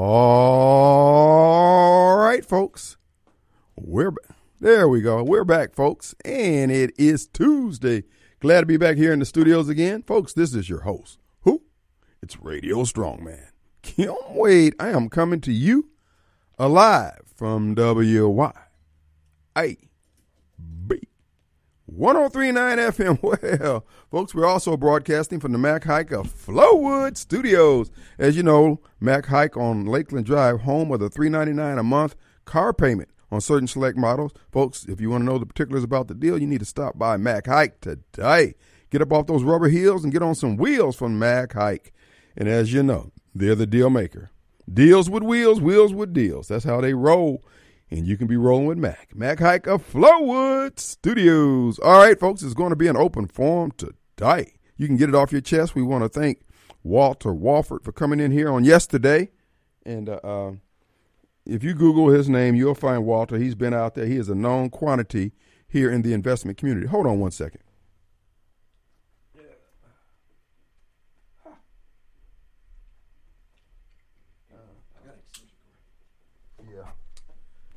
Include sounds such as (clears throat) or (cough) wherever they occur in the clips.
All right, folks. We're. There we go. We're back, folks. And it is Tuesday. Glad to be back here in the studios again. Folks, this is your host. Who? It's Radio Strongman. Kim Wade. I am coming to you alive from WY. 1039 FM. (laughs) Well, folks, we're also broadcasting from the Mac Haik of Flowood Studios. As you know, Mac Haik on Lakeland Drive, home of the 399 a month car payment on certain select models. Folks, if you want to know the particulars about the deal, you need to stop by Mac Haik today. Get up off those rubber heels and get on some wheels from Mac Haik. And as you know, they're the deal maker. Deals with wheels, wheels with deals. That's how they roll and you can be rolling with Mac. Mac Haik of Flowood Studios. All right, folks, it's going to be an open forum today. You can get it off your chest. We want to thank Walter Walford for coming in here on yesterday. And uh, uh, if you Google his name, you'll find Walter. He's been out there. He is a known quantity here in the investment community. Hold on one second.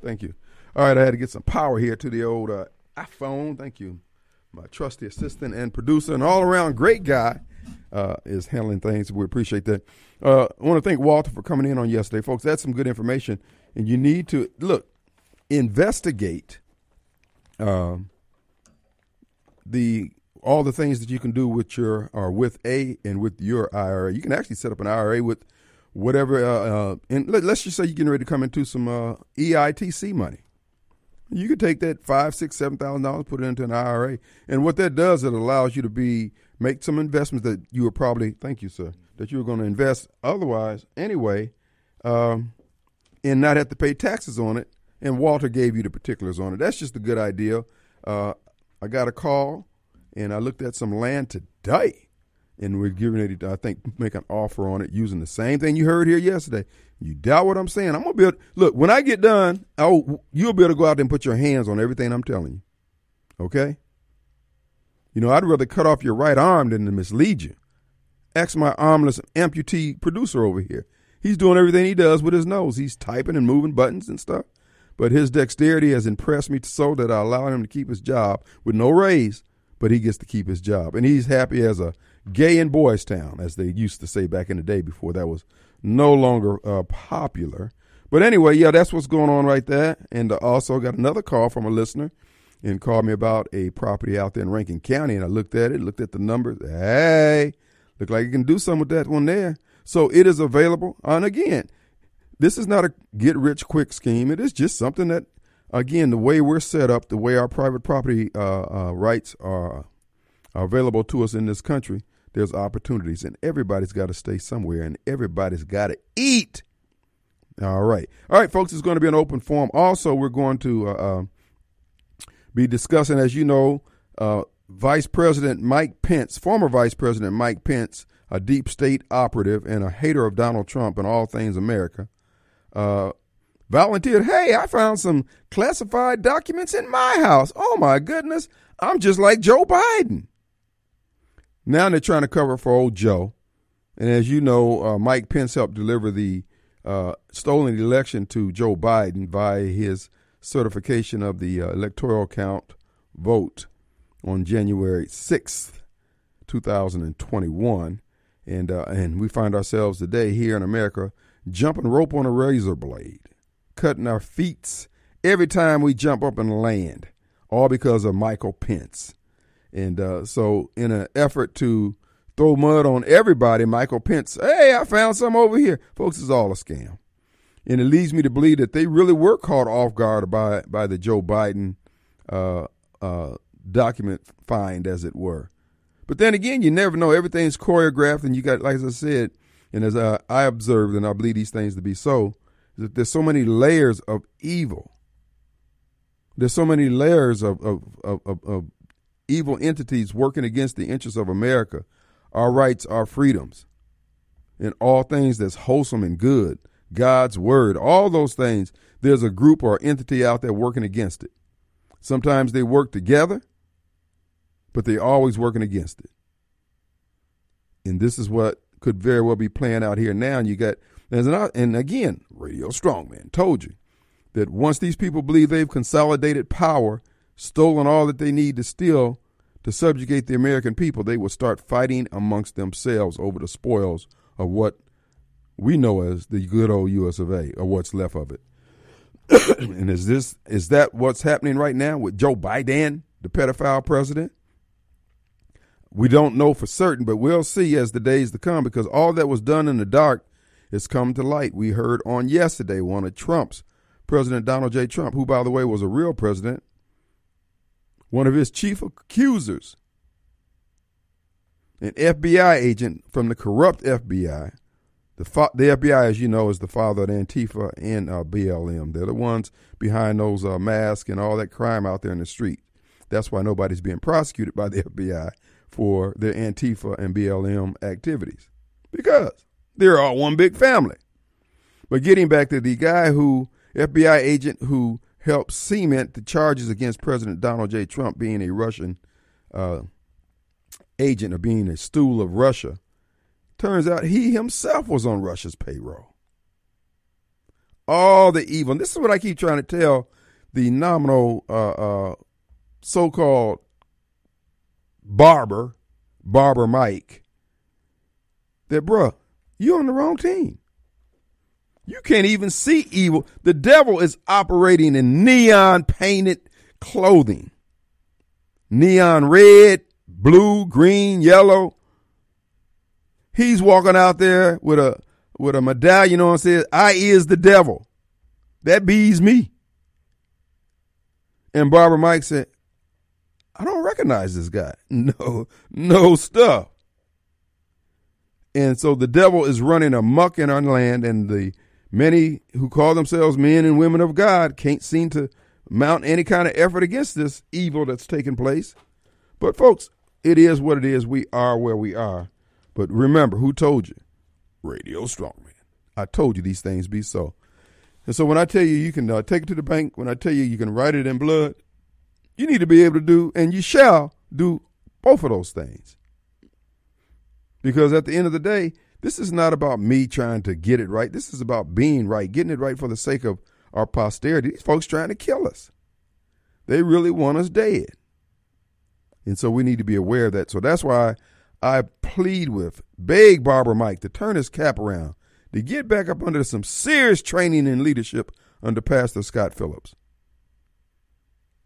Thank you. All right, I had to get some power here to the old uh, iPhone. Thank you. My trusty assistant and producer and all around great guy uh, is handling things. We appreciate that. Uh, I want to thank Walter for coming in on yesterday, folks. That's some good information, and you need to look investigate um, the all the things that you can do with your or with a and with your IRA. You can actually set up an IRA with whatever. Uh, uh, and let, us just say you're getting ready to come into some uh, EITC money. You could take that five, six, seven thousand dollars, put it into an IRA, and what that does, it allows you to be make some investments that you were probably, thank you, sir, that you were going to invest otherwise anyway, um, and not have to pay taxes on it. And Walter gave you the particulars on it. That's just a good idea. Uh, I got a call, and I looked at some land today and we're giving it, I think, make an offer on it using the same thing you heard here yesterday. You doubt what I'm saying? I'm gonna be able, look when I get done. Oh, you'll be able to go out there and put your hands on everything I'm telling you. Okay. You know, I'd rather cut off your right arm than to mislead you. Ask my armless amputee producer over here. He's doing everything he does with his nose. He's typing and moving buttons and stuff. But his dexterity has impressed me so that I allow him to keep his job with no raise, but he gets to keep his job. And he's happy as a gay in Boys Town, as they used to say back in the day before that was no longer uh, popular. But anyway, yeah, that's what's going on right there. And uh, also got another call from a listener and called me about a property out there in Rankin County. And I looked at it, looked at the numbers. Hey, look like you can do something with that one there. So it is available. And again, this is not a get rich quick scheme. It is just something that, again, the way we're set up, the way our private property uh, uh, rights are, are available to us in this country, there's opportunities, and everybody's got to stay somewhere, and everybody's got to eat. All right, all right, folks. It's going to be an open forum. Also, we're going to uh, uh, be discussing, as you know, uh, Vice President Mike Pence, former Vice President Mike Pence, a deep state operative and a hater of Donald Trump and all things America, uh, volunteered. Hey, I found some classified documents in my house. Oh my goodness, I'm just like Joe Biden. Now they're trying to cover for old Joe. And as you know, uh, Mike Pence helped deliver the uh, stolen election to Joe Biden via his certification of the uh, electoral count vote on January 6th, 2021. And, uh, and we find ourselves today here in America jumping rope on a razor blade, cutting our feet every time we jump up and land, all because of Michael Pence. And uh, so, in an effort to throw mud on everybody, Michael Pence, hey, I found some over here. Folks, it's all a scam. And it leads me to believe that they really were caught off guard by, by the Joe Biden uh, uh, document find, as it were. But then again, you never know. Everything's choreographed, and you got, like I said, and as I, I observed, and I believe these things to be so, there's so many layers of evil. There's so many layers of, of, of, of, evil entities working against the interests of America, our rights, our freedoms, and all things that's wholesome and good, God's word, all those things, there's a group or entity out there working against it. Sometimes they work together, but they're always working against it. And this is what could very well be playing out here now. And you got And again, Radio Strongman told you that once these people believe they've consolidated power, stolen all that they need to steal to subjugate the American people, they will start fighting amongst themselves over the spoils of what we know as the good old US of A, or what's left of it. (coughs) and is this is that what's happening right now with Joe Biden, the pedophile president? We don't know for certain, but we'll see as the days to come because all that was done in the dark has come to light. We heard on yesterday one of Trump's, President Donald J. Trump, who, by the way, was a real president, one of his chief accusers, an FBI agent from the corrupt FBI. The, the FBI, as you know, is the father of Antifa and uh, BLM. They're the ones behind those uh, masks and all that crime out there in the street. That's why nobody's being prosecuted by the FBI for their Antifa and BLM activities because they're all one big family. But getting back to the guy who, FBI agent who helped cement the charges against President Donald J. Trump being a Russian uh, agent or being a stool of Russia, turns out he himself was on Russia's payroll. All the evil. this is what I keep trying to tell the nominal uh, uh, so called barber, barber Mike, that, bruh, you're on the wrong team. You can't even see evil. The devil is operating in neon painted clothing. Neon red, blue, green, yellow. He's walking out there with a with a medallion on says, I is the devil. That bees me. And Barbara Mike said, I don't recognize this guy. (laughs) No, no stuff. And so the devil is running amuck in our land, and the many who call themselves men and women of God can't seem to mount any kind of effort against this evil that's taking place. But, folks, it is what it is. We are where we are. But remember, who told you? Radio Strongman. I told you these things be so. And so when I tell you you can uh, take it to the bank, when I tell you you can write it in blood, you need to be able to do, and you shall do both of those things. Because at the end of the day, this is not about me trying to get it right. This is about being right, getting it right for the sake of our posterity. These folks trying to kill us. They really want us dead. And so we need to be aware of that. So that's why I plead with, beg Barbara Mike to turn his cap around, to get back up under some serious training and leadership under Pastor Scott Phillips.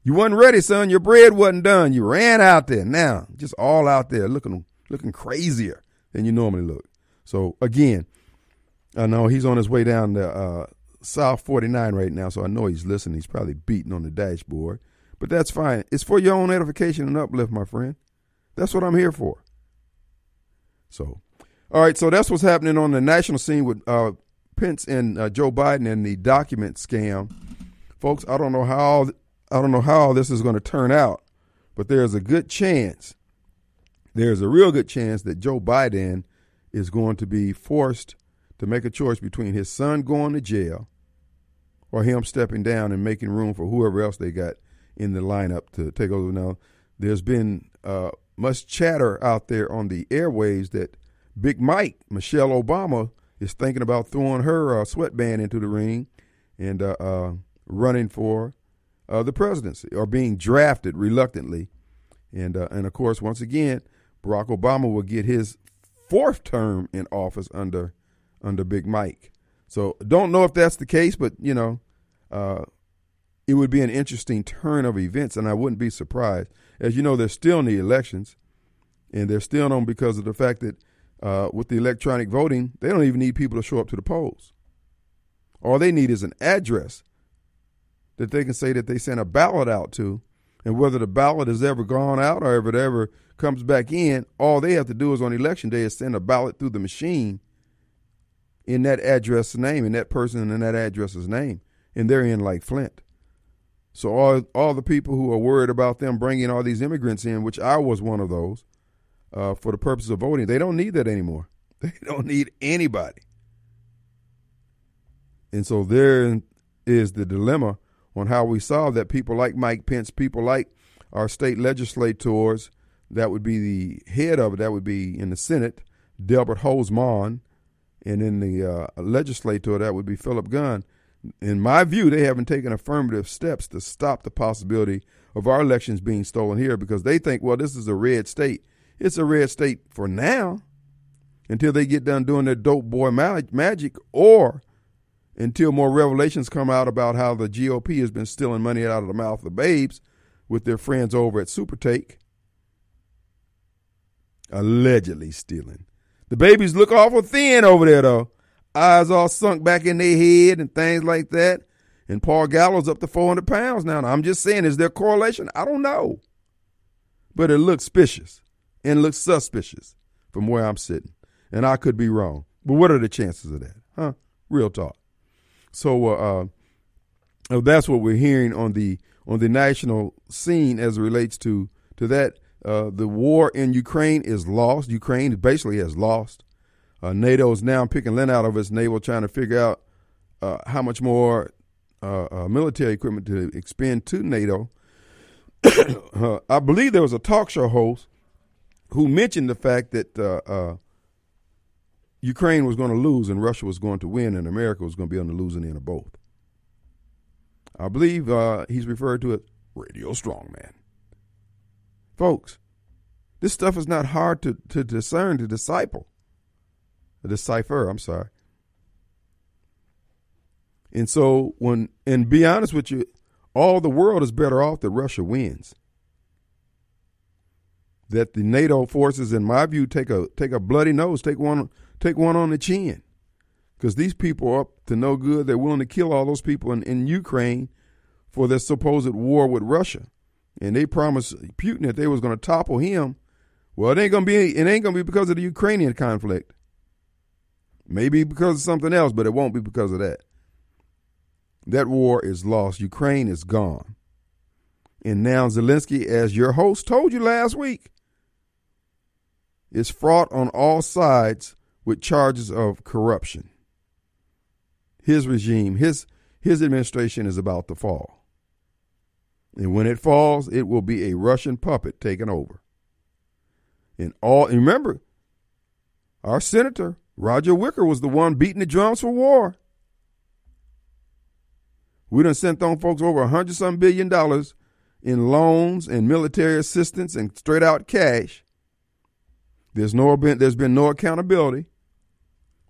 You wasn't ready, son. Your bread wasn't done. You ran out there. Now, just all out there looking looking crazier than you normally look. So again, I know he's on his way down to uh, South 49 right now, so I know he's listening. He's probably beating on the dashboard, but that's fine. It's for your own edification and uplift, my friend. That's what I'm here for. So, all right, so that's what's happening on the national scene with uh, Pence and uh, Joe Biden and the document scam. Folks, I don't know how I don't know how this is going to turn out, but there's a good chance, there's a real good chance that Joe Biden is going to be forced to make a choice between his son going to jail or him stepping down and making room for whoever else they got in the lineup to take over. Now, there's been uh, much chatter out there on the airways that Big Mike, Michelle Obama, is thinking about throwing her uh, sweatband into the ring and uh, uh running for uh, the presidency or being drafted reluctantly. And, uh, and of course, once again, Barack Obama will get his fourth term in office under under Big Mike. So don't know if that's the case, but you know, uh, it would be an interesting turn of events, and I wouldn't be surprised. As you know, they're still in the elections, and they're still on because of the fact that uh, with the electronic voting, they don't even need people to show up to the polls. All they need is an address that they can say that they sent a ballot out to, and whether the ballot has ever gone out or it ever comes back in, all they have to do is on election day is send a ballot through the machine in that address name, in that person and that address's name, and they're in like Flint. So all all the people who are worried about them bringing all these immigrants in, which I was one of those, uh, for the purpose of voting, they don't need that anymore. (laughs) They don't need anybody. And so there is the dilemma on how we solve that. People like Mike Pence, people like our state legislators, that would be the head of it, that would be in the Senate, Delbert Hosemann, and in the uh, legislature, that would be Philip Gunn. In my view, they haven't taken affirmative steps to stop the possibility of our elections being stolen here because they think, well, this is a red state. It's a red state for now until they get done doing their dope boy magic or until more revelations come out about how the GOP has been stealing money out of the mouth of babes with their friends over at SuperTalk. Allegedly stealing. The babies look awful thin over there, though. Eyes all sunk back in their head and things like that. And Paul Gallo's up to 400 pounds now. I'm just saying, is there correlation? I don't know. But it looks suspicious and looks suspicious from where I'm sitting. And I could be wrong. But what are the chances of that? Huh? Real talk. So uh, uh, that's what we're hearing on the on the national scene as it relates to to that. Uh, the war in Ukraine is lost. Ukraine basically has lost. Uh, NATO is now picking lint out of its navel, trying to figure out uh, how much more uh, uh, military equipment to expend to NATO. (coughs) I believe there was a talk show host who mentioned the fact that Ukraine was going to lose and Russia was going to win and America was going to be on the losing end of both. I believe he's referred to it Radio Strongman. Folks, this stuff is not hard to, to discern, to disciple, to decipher, I'm sorry. And so when and be honest with you, all the world is better off that Russia wins. That the NATO forces, in my view, take a take a bloody nose, take one take one on the chin. Because these people are up to no good. They're willing to kill all those people in, in Ukraine for their supposed war with Russia. And they promised Putin that they was going to topple him. Well, it ain't gonna be it ain't gonna be because of the Ukrainian conflict. Maybe because of something else, but it won't be because of that. That war is lost. Ukraine is gone. And now Zelensky, as your host told you last week, is fraught on all sides with charges of corruption. His regime, his his administration is about to fall. And when it falls, it will be a Russian puppet taken over. And all and remember, our senator, Roger Wicker, was the one beating the drums for war. We done sent on folks over a hundred some billion dollars in loans and military assistance and straight out cash. There's no been there's been no accountability.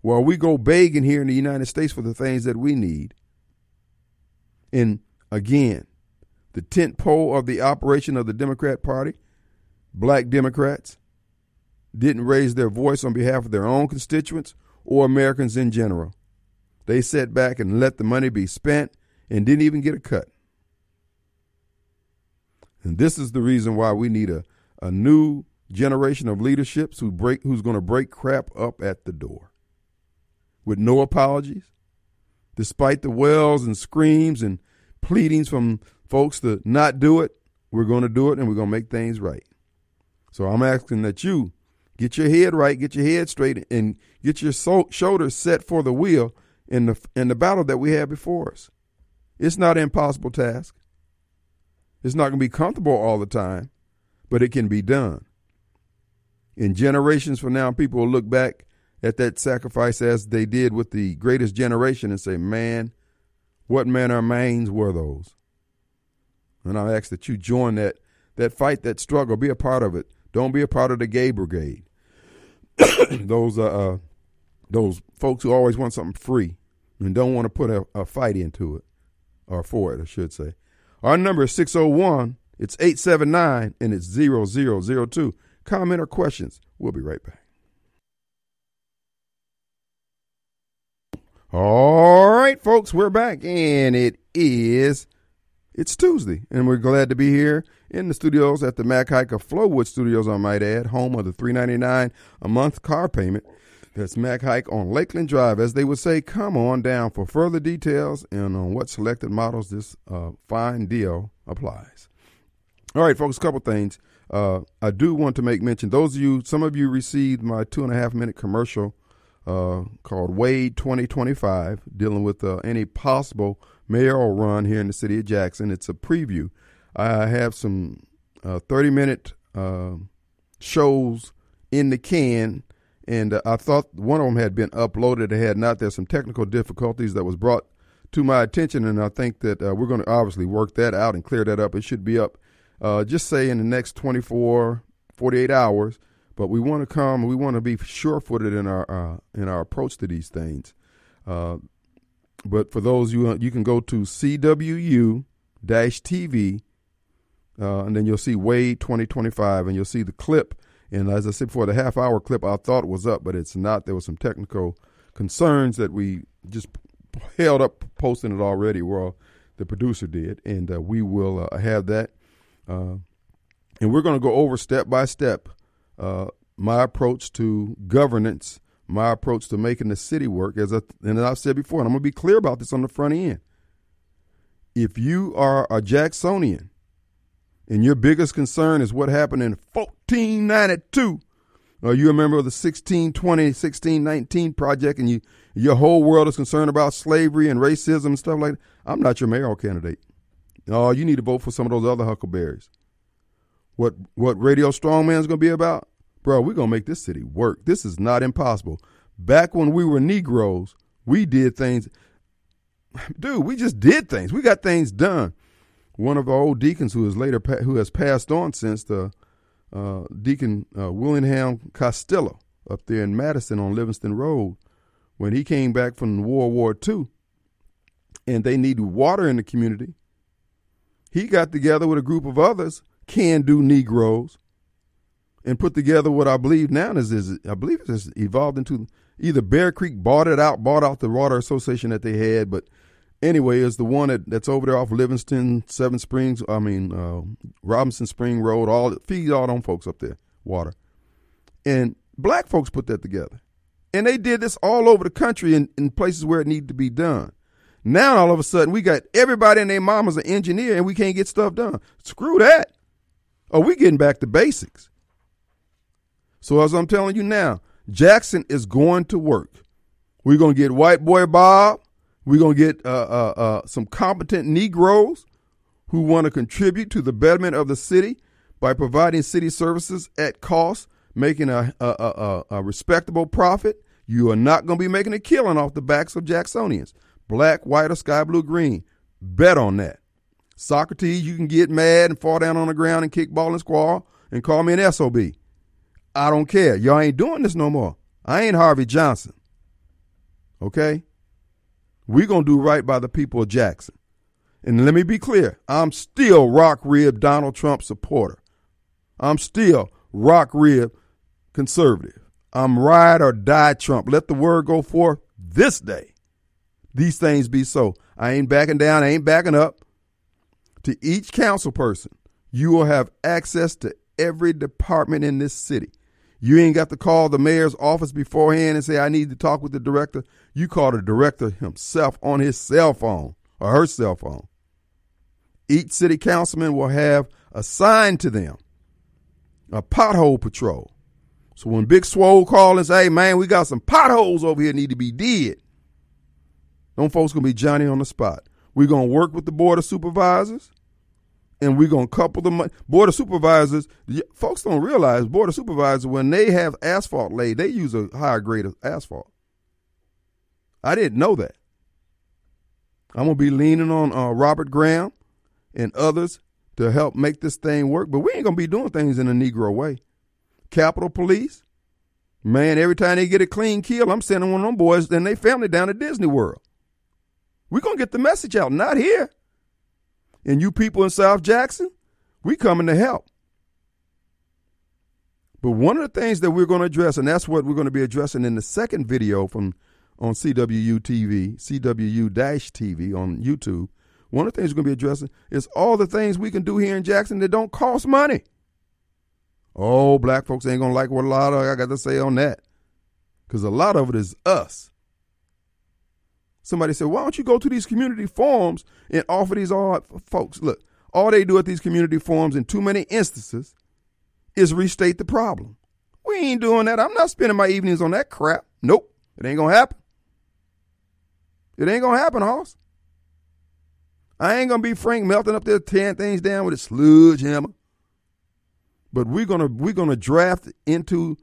While we go begging here in the United States for the things that we need. And again, the tent pole of the operation of the Democrat Party, black Democrats, didn't raise their voice on behalf of their own constituents or Americans in general. They sat back and let the money be spent and didn't even get a cut. And this is the reason why we need a, a new generation of leaderships who break who's going to break crap up at the door with no apologies, despite the wails and screams and pleadings from folks to not do it. We're going to do it and we're going to make things right. So I'm asking that you get your head right, get your head straight, and get your so- shoulders set for the wheel in the in the battle that we have before us. It's not an impossible task. It's not going to be comfortable all the time, but it can be done. In generations from now, people will look back at that sacrifice as they did with the greatest generation and say, man, what manner of mains were those? And I ask that you join that that fight, that struggle, be a part of it. Don't be a part of the gay brigade. (coughs) those uh, uh, those folks who always want something free and don't want to put a, a fight into it or for it, I should say. Our number is 601. It's 879 and it's 0002. Comment or questions. We'll be right back. All right, folks, we're back, and it is it's Tuesday, and we're glad to be here in the studios at the Mac Haik of Flowood Studios. I might add, home of the three ninety nine a month car payment. That's Mac Haik on Lakeland Drive. As they would say, come on down for further details and on what selected models this uh, fine deal applies. All right, folks, a couple things. Uh, I do want to make mention. Those of you, some of you received my two and a half minute commercial uh, called Wade 2025, dealing with uh, any possible mayoral run here in the city of Jackson. It's a preview. I have some uh, 30 minute uh, shows in the can, and uh, I thought one of them had been uploaded. It had not. There's some technical difficulties that was brought to my attention, and I think that uh, we're going to obviously work that out and clear that up. It should be up, uh, just say in the next 24, 48 hours. But we want to come. We want to be sure-footed in our uh, in our approach to these things. But for those you you can go to CWU dash TV, uh, and then you'll see Wade 2025, and you'll see the clip. And as I said before, the half-hour clip I thought was up, but it's not. There was some technical concerns that we just held up posting it already. Well, the producer did, and uh, we will uh, have that. Uh, and we're going to go over step by step uh, my approach to governance, my approach to making the city work. As I, and as I've said before, and I'm going to be clear about this on the front end. If you are a Jacksonian and your biggest concern is what happened in 1492, or you remember the 1620, 1619 project, and you your whole world is concerned about slavery and racism and stuff like that, I'm not your mayoral candidate. Oh, you need to vote for some of those other huckleberries. What what Radio Strongman is going to be about? Bro, we're going to make this city work. This is not impossible. Back when we were Negroes, we did things. (laughs) Dude, we just did things. We got things done. One of our old deacons who is later who has passed on since the uh, Deacon uh, Willingham Costello up there in Madison on Livingston Road, when he came back from the World War II, and they needed water in the community, he got together with a group of others can do Negroes and put together what I believe now is, is I believe it's evolved into either Bear Creek bought it out, bought out the water association that they had, but anyway, it's the one that, that's over there off Livingston, Seven Springs, I mean uh, Robinson Spring Road, all feeds all them folks up there, water. And black folks put that together. And they did this all over the country in, in places where it needed to be done. Now all of a sudden we got everybody and their mama's an engineer and we can't get stuff done. Screw that. Oh, we getting back to basics. So as I'm telling you now, Jackson is going to work. We're going to get white boy Bob. We're going to get uh, uh, uh, some competent Negroes who want to contribute to the betterment of the city by providing city services at cost, making a, a, a, a respectable profit. You are not going to be making a killing off the backs of Jacksonians, black, white, or sky blue, green. Bet on that. Socrates, you can get mad and fall down on the ground and kick ball and squall and call me an SOB. I don't care. Y'all ain't doing this no more. I ain't Harvey Johnson. Okay? We're going to do right by the people of Jackson. And let me be clear I'm still rock rib Donald Trump supporter. I'm still rock rib conservative. I'm ride or die Trump. Let the word go forth this day. These things be so. I ain't backing down. I ain't backing up to each council person, you will have access to every department in this city. You ain't got to call the mayor's office beforehand and say, I need to talk with the director. You call the director himself on his cell phone or her cell phone. Each city councilman will have assigned to them a pothole patrol. So when Big Swole call and say, hey, man, we got some potholes over here need to be did, them folks going to be Johnny on the spot. We're going to work with the board of supervisors and we're gonna couple the money. Board of supervisors, folks don't realize board of supervisors when they have asphalt laid, they use a higher grade of asphalt. I didn't know that. I'm gonna be leaning on uh, Robert Graham and others to help make this thing work, but we ain't gonna be doing things in a Negro way. Capitol Police, man, every time they get a clean kill, I'm sending one of them boys and they family down to Disney World. We're gonna get the message out, not here and you people in South Jackson, we coming to help. But one of the things that we're going to address, and that's what we're going to be addressing in the second video from on CWU TV, CWU Dash TV on YouTube. One of the things we're going to be addressing is all the things we can do here in Jackson that don't cost money. Oh, black folks ain't going to like what a lot of I got to say on that. Because a lot of it is us. Somebody said, why don't you go to these community forums and offer these all folks? Look, all they do at these community forums in too many instances is restate the problem. We ain't doing that. I'm not spending my evenings on that crap. Nope. It ain't gonna happen. It ain't gonna happen, Hoss. I ain't gonna be Frank Melton up there tearing things down with a sludge hammer. But we're gonna we're gonna draft into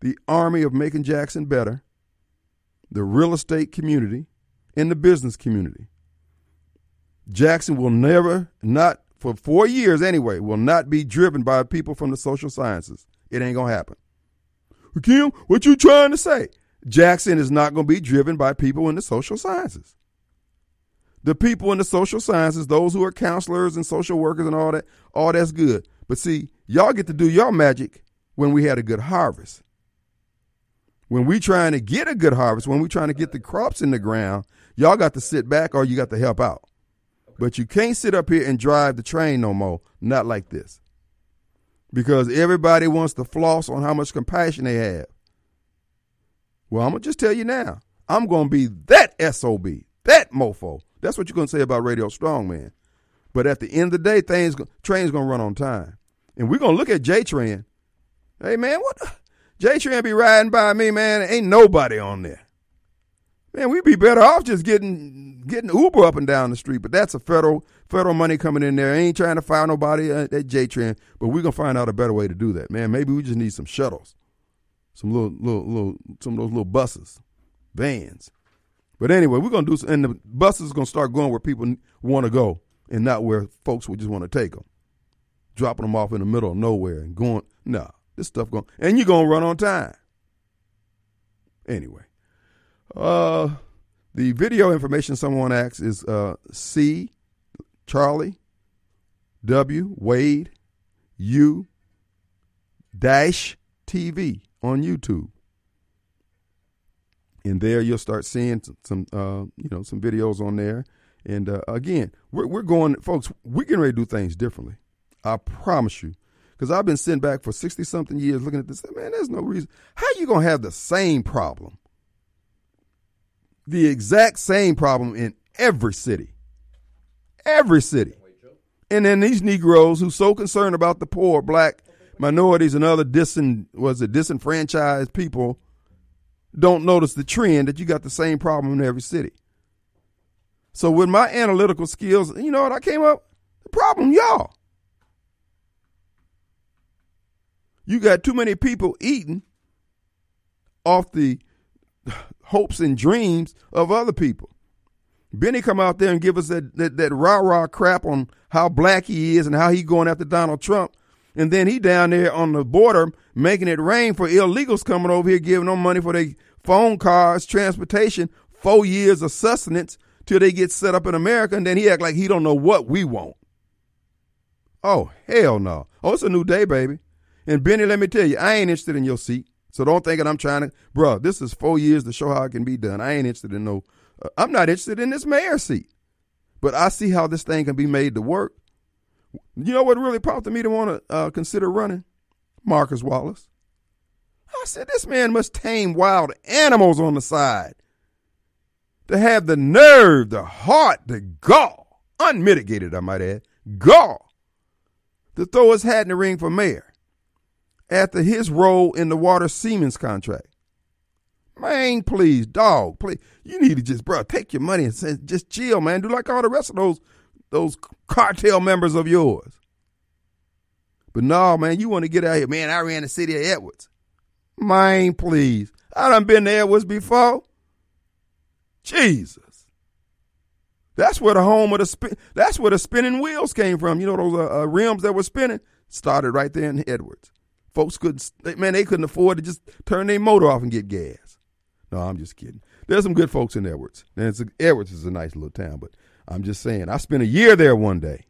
the army of making Jackson better, the real estate community, and the business community. Jackson will never, not for four years anyway, will not be driven by people from the social sciences. It ain't gonna happen. Kim, what you trying to say? Jackson is not gonna be driven by people in the social sciences. The people in the social sciences, those who are counselors and social workers and all that, all that's good. But see, y'all get to do your magic when we had a good harvest. When we trying to get a good harvest, when we trying to get the crops in the ground, y'all got to sit back or you got to help out. But you can't sit up here and drive the train no more. Not like this. Because everybody wants to floss on how much compassion they have. Well, I'm going to just tell you now. I'm going to be that SOB, that mofo. That's what you're going to say about Radio Strongman. But at the end of the day, things train's going to run on time. And we're going to look at J-Tran. Hey, man, what? J-Tran be riding by me, man. Ain't nobody on there. Man, we'd be better off just getting getting Uber up and down the street. But that's a federal federal money coming in there. I ain't trying to fire nobody uh, at, at J-Tran, but we're gonna find out a better way to do that, man. Maybe we just need some shuttles, some little little little some of those little buses, vans. But anyway, we're gonna do, some, and the buses gonna start going where people want to go, and not where folks would just want to take them, dropping them off in the middle of nowhere and going. Nah, this stuff going, and you're gonna run on time. Anyway. Uh, the video information someone asks is uh, C, Charlie, W, Wade, U, dash TV on YouTube. And there you'll start seeing some, uh, you know, some videos on there. And uh, again, we're, we're going, folks, we're getting ready to do things differently. I promise you. Because I've been sitting back for 60 something years looking at this. Man, there's no reason. How you going to have the same problem the exact same problem in every city. Every city. And then these Negroes who so concerned about the poor, black minorities, and other disin was it disenfranchised people don't notice the trend that you got the same problem in every city. So with my analytical skills, you know what I came up? The problem, y'all. You got too many people eating off the hopes and dreams of other people. Benny come out there and give us that, that, that rah rah crap on how black he is and how he going after Donald Trump. And then he down there on the border making it rain for illegals coming over here giving them money for their phone cars, transportation, four years of sustenance till they get set up in America. And then he act like he don't know what we want. Oh, hell no. Oh, it's a new day, baby. And Benny, let me tell you, I ain't interested in your seat. So don't think that I'm trying to, bro. This is four years to show how it can be done. I ain't interested in no. Uh, I'm not interested in this mayor seat, but I see how this thing can be made to work. You know what really prompted me to want to uh, consider running? Marcus Wallace. I said this man must tame wild animals on the side. To have the nerve, the heart, the gall, unmitigated, I might add, gall, to throw his hat in the ring for mayor after his role in the Water Siemens contract. Man, please, dog, please. You need to just, bro, take your money and say, just chill, man. Do like all the rest of those those cartel members of yours. But no, man, you want to get out here. Man, I ran the city of Edwards. Man, please. I done been to Edwards before. Jesus. That's where the home of the spin, that's where the spinning wheels came from. You know those uh, uh, rims that were spinning started right there in Edwards. Folks couldn't, man, they couldn't afford to just turn their motor off and get gas. No, I'm just kidding. There's some good folks in Edwards. And Edwards is a nice little town, but I'm just saying, I spent a year there one day.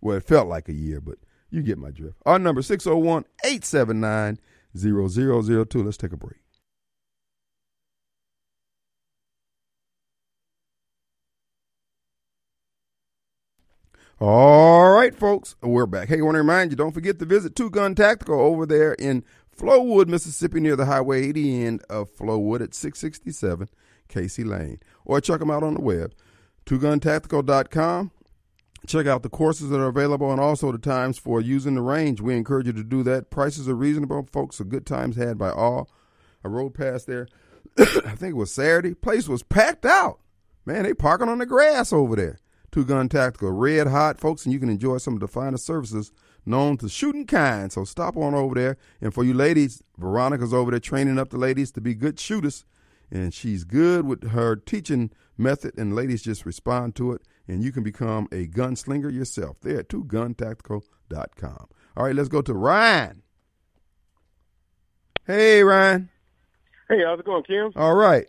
Well, it felt like a year, but you get my drift. Our number 601 879 0002. Let's take a break. All right, folks, we're back. Hey, I want to remind you, don't forget to visit Two Gun Tactical over there in Flowood, Mississippi, near the Highway 80 end of Flowood at 667 Casey Lane. Or check them out on the web, twoguntactical.com. Check out the courses that are available and also the times for using the range. We encourage you to do that. Prices are reasonable, folks. A good times had by all. I rode past there, (coughs) I think it was Saturday. Place was packed out. Man, they parking on the grass over there. Two Gun Tactical, red hot, folks, and you can enjoy some of the finest services known to shooting kind. So stop on over there. And for you ladies, Veronica's over there training up the ladies to be good shooters. And she's good with her teaching method, and ladies just respond to it. And you can become a gunslinger yourself. There at twoguntactical.com. All right, let's go to Ryan. Hey, Ryan. Hey, how's it going, Kim? All right.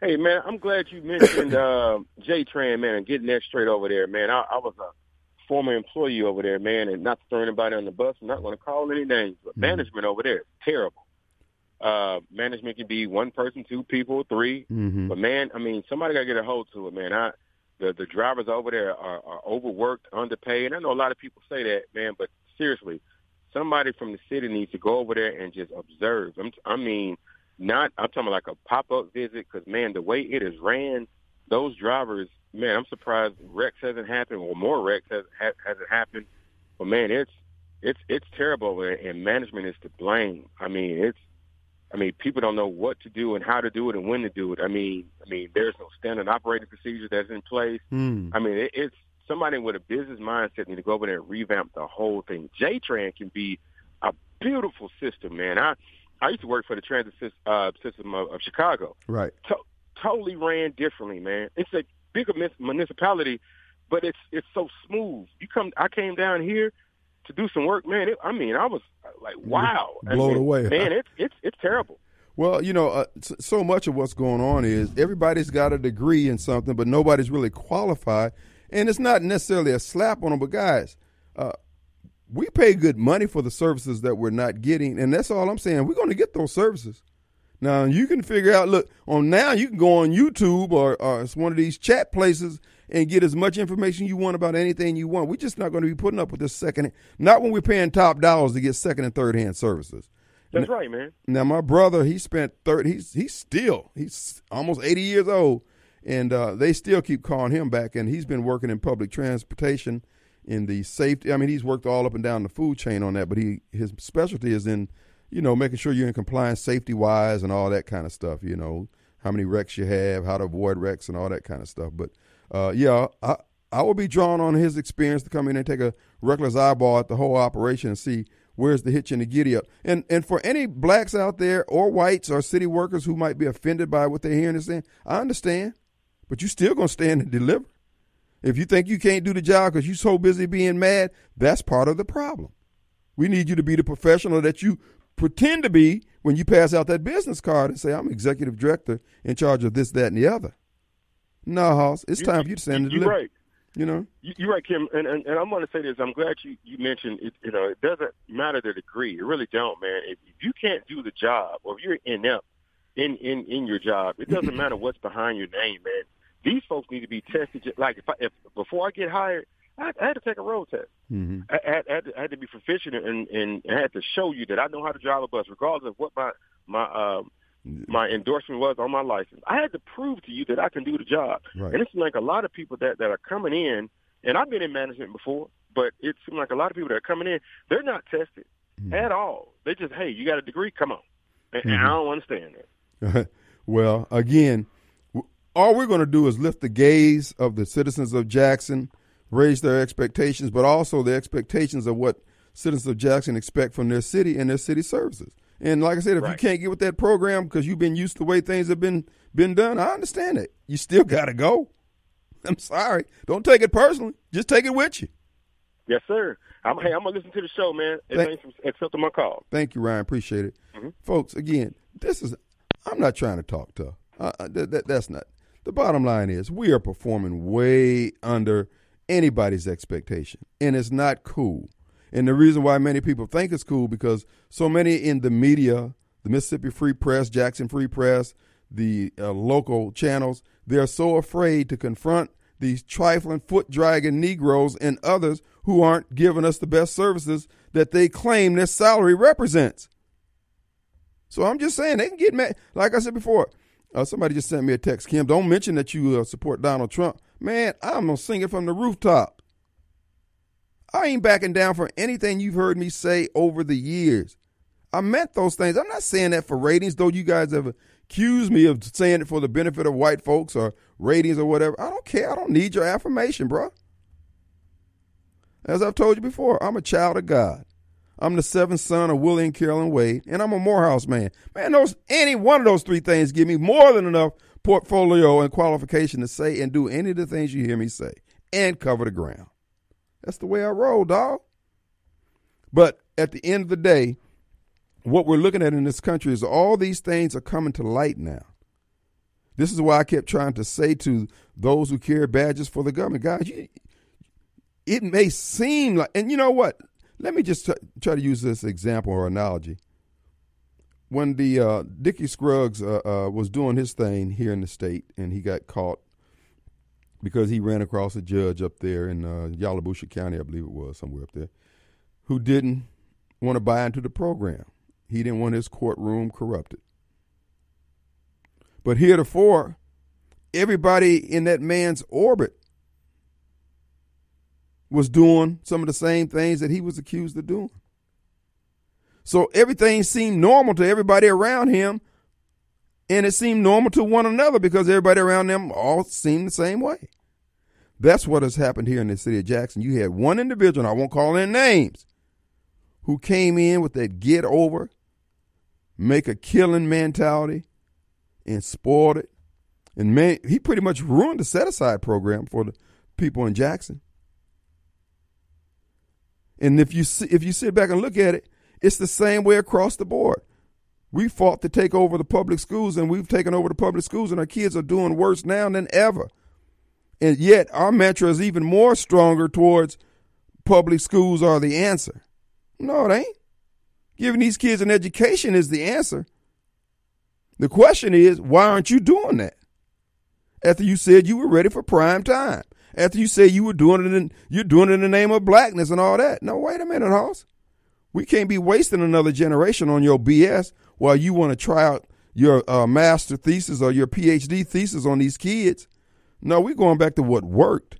Hey, man, I'm glad you mentioned uh, J-Tran, man, and getting that straight over there, man. I, I was a former employee over there, man, and not to throw anybody on the bus. I'm not going to call any names, but mm-hmm. management over there is terrible. Uh, management can be one person, two people, 3 mm-hmm. But man, I mean, somebody got to get a hold to it, man. I the the drivers over there are, are overworked, underpaid. And I know a lot of people say that, man, but seriously, somebody from the city needs to go over there and just observe. I'm, I mean, not I'm talking about like a pop up visit because man, the way it is ran, those drivers, man, I'm surprised wrecks hasn't happened or more wrecks has, hasn't happened. But man, it's it's it's terrible, and management is to blame. I mean, it's I mean, people don't know what to do and how to do it and when to do it. I mean, I mean, there's no standard operating procedure that's in place. Mm. I mean, it, it's somebody with a business mindset need to go over there and revamp the whole thing. J-Tran can be a beautiful system, man. I I used to work for the transit uh, system of, of Chicago. Right. To- totally ran differently, man. It's a bigger municipality, but it's it's so smooth. You come, I came down here to do some work, man. It, I mean, I was like, wow, blown I mean, away, man. It's it's it's terrible. Well, you know, uh, so much of what's going on is everybody's got a degree in something, but nobody's really qualified, and it's not necessarily a slap on them. But guys, uh, we pay good money for the services that we're not getting, and that's all I'm saying. We're going to get those services. Now you can figure out. Look on now, you can go on YouTube or, or one of these chat places and get as much information you want about anything you want. We're just not going to be putting up with this second. Not when we're paying top dollars to get second and third hand services. That's now, right, man. Now my brother, he spent thirty. He's he's still he's almost eighty years old, and uh, they still keep calling him back. And he's been working in public transportation in the safety. I mean, he's worked all up and down the food chain on that, but he his specialty is in you know making sure you're in compliance safety wise and all that kind of stuff. You know how many wrecks you have, how to avoid wrecks, and all that kind of stuff. But uh, yeah, I I will be drawn on his experience to come in and take a reckless eyeball at the whole operation and see where's the hitch and the giddy up. And and for any blacks out there or whites or city workers who might be offended by what they're hearing and saying, I understand, but you're still gonna stand and deliver. If you think you can't do the job because you're so busy being mad, that's part of the problem. We need you to be the professional that you pretend to be when you pass out that business card and say, I'm executive director in charge of this, that, and the other. No, Hoss, it's you, time for you to stand and deliver. Right. You know, you're right, Kim, and, and and I'm going to say this. I'm glad you you mentioned it. You know, it doesn't matter the degree. It really don't, man. If, if you can't do the job, or if you're inept in in in your job, it doesn't (clears throat) matter what's behind your name, man. These folks need to be tested. Like if, I, if before I get hired, I, I had to take a road test. Mm-hmm. I, I, had, I, had to, I had to be proficient and, and I had to show you that I know how to drive a bus, regardless of what my my um, my endorsement was on my license. I had to prove to you that I can do the job. Right. And it's like a lot of people that, that are coming in, and I've been in management before, but it seems like a lot of people that are coming in, they're not tested mm-hmm. at all. They just, hey, you got a degree? Come on. And, mm-hmm. and I don't understand that. (laughs) well, again, all we're going to do is lift the gaze of the citizens of Jackson, raise their expectations, but also the expectations of what citizens of Jackson expect from their city and their city services. And like I said, if right. you can't get with that program because you've been used to the way things have been been done, I understand it. You still got to go. (laughs) I'm sorry. Don't take it personally. Just take it with you. Yes, sir. I'm, hey, I'm gonna listen to the show, man. Thank, accepting my call. Thank you, Ryan. Appreciate it, mm-hmm. folks. Again, this is. I'm not trying to talk tough. Uh, that, that, that's not. The bottom line is we are performing way under anybody's expectation, and it's not cool. And the reason why many people think it's cool because so many in the media, the Mississippi Free Press, Jackson Free Press, the uh, local channels, they're so afraid to confront these trifling, foot dragging Negroes and others who aren't giving us the best services that they claim their salary represents. So I'm just saying they can get mad. Like I said before, uh, somebody just sent me a text. Kim, don't mention that you uh, support Donald Trump. Man, I'm gonna sing it from the rooftop. I ain't backing down for anything you've heard me say over the years. I meant those things. I'm not saying that for ratings, though you guys have accused me of saying it for the benefit of white folks or ratings or whatever. I don't care. I don't need your affirmation, bro. As I've told you before, I'm a child of God. I'm the seventh son of Willie and Carolyn Wade, and I'm a Morehouse man. Man, those any one of those three things give me more than enough portfolio and qualification to say and do any of the things you hear me say and cover the ground. That's the way I roll, dog. But at the end of the day, what we're looking at in this country is all these things are coming to light now. This is why I kept trying to say to those who carry badges for the government, guys, you, it may seem like, and you know what? Let me just try to use this example or analogy. When the uh, Dickie Scruggs uh, uh, was doing his thing here in the state, and he got caught because he ran across a judge up there in uh, Yalobusha County, I believe it was, somewhere up there, who didn't want to buy into the program. He didn't want his courtroom corrupted. But heretofore, everybody in that man's orbit was doing some of the same things that he was accused of doing. So everything seemed normal to everybody around him, and it seemed normal to one another because everybody around them all seemed the same way. That's what has happened here in the city of Jackson. You had one individual, I won't call in names, who came in with that get over, make a killing mentality, and spoiled it. And man, he pretty much ruined the set aside program for the people in Jackson. And if you if you sit back and look at it, it's the same way across the board. We fought to take over the public schools, and we've taken over the public schools, and our kids are doing worse now than ever. And yet, our mantra is even more stronger towards public schools are the answer. No, it ain't. Giving these kids an education is the answer. The question is, why aren't you doing that? After you said you were ready for prime time after you say you were doing it in you're doing it in the name of blackness and all that. No, wait a minute, Hoss. We can't be wasting another generation on your BS while you want to try out your uh, master thesis or your PhD thesis on these kids. No, we're going back to what worked.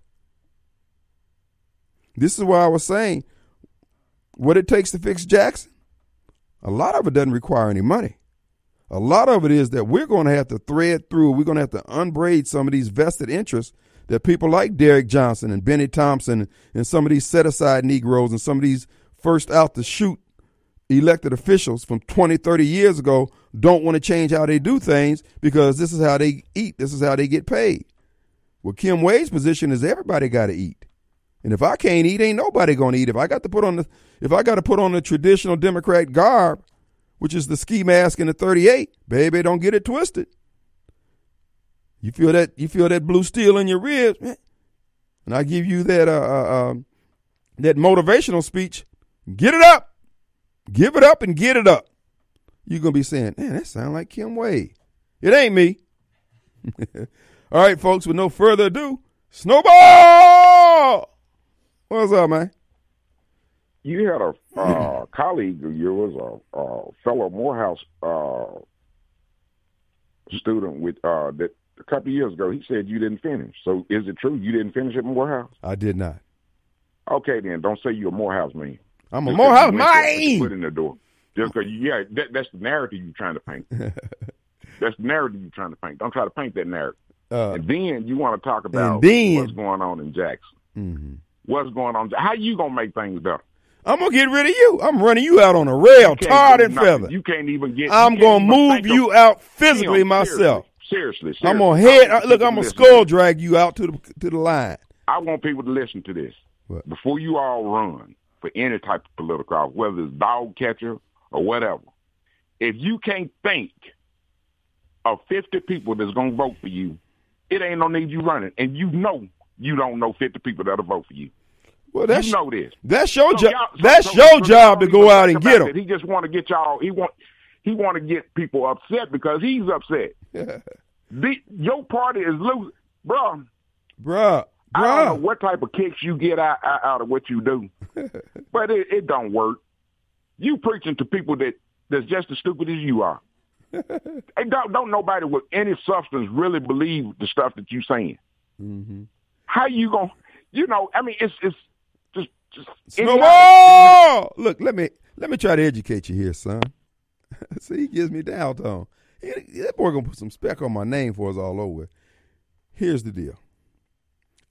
This is why I was saying what it takes to fix Jackson. A lot of it doesn't require any money. A lot of it is that we're going to have to thread through, we're going to have to unbraid some of these vested interests that people like Derrick Johnson and Bennie Thompson and some of these set aside Negroes and some of these first out to shoot elected officials from 20, 30 years ago don't want to change how they do things because this is how they eat, this is how they get paid. Well, Kim Wade's position is everybody got to eat. And if I can't eat, ain't nobody going to eat. If I got to put on the if I got to put on the traditional Democrat garb, which is the ski mask and the 38, baby, don't get it twisted. You feel that you feel that blue steel in your ribs, and I give you that uh, uh, um, that motivational speech. Get it up, give it up, and get it up. You're gonna be saying, "Man, that sounds like Kim Wade." It ain't me. (laughs) All right, folks. With no further ado, Snowball. What's up, man? You had a uh, (laughs) colleague of yours, a, a fellow Morehouse uh, student with uh, that a couple of years ago, he said you didn't finish. So is it true you didn't finish at Morehouse? I did not. Okay, then don't say you're a Morehouse man. I'm a Morehouse man. Put in the door. Just because, yeah, that, that's the narrative you're trying to paint. (laughs) that's the narrative you're trying to paint. Don't try to paint that narrative. Uh, and then you want to talk about then, what's going on in Jackson. Mm-hmm. What's going on? How you gonna make things better? I'm gonna get rid of you. I'm running you out on a rail, tarred and feather. You can't even get. I'm gonna move you out physically myself. Seriously, seriously. I'm gonna head. Uh, look, I'm gonna skull drag you out to the to the line. I want people to listen to this what? before you all run for any type of political office, whether it's dog catcher or whatever. If you can't think of 50 people that's gonna vote for you, it ain't no need you running, and you know you don't know 50 people that'll vote for you. Well, that's you know this. That's your so job. That's so, your so, job to go out and get them. He just want to get y'all. He want he want to get people upset because he's upset. (laughs) the, your party is losing, bro. Bruh. I don't know what type of kicks you get out, out of what you do, (laughs) but it, it don't work. You preaching to people that that's just as stupid as you are. (laughs) and don't, don't nobody with any substance really believe the stuff that you saying. Mm-hmm. How you gonna? You know, I mean, it's it's just just snowball. Look, let me let me try to educate you here, son. (laughs) See, he gives me down tone. That boy gonna put some spec on my name for us all over. Here's the deal.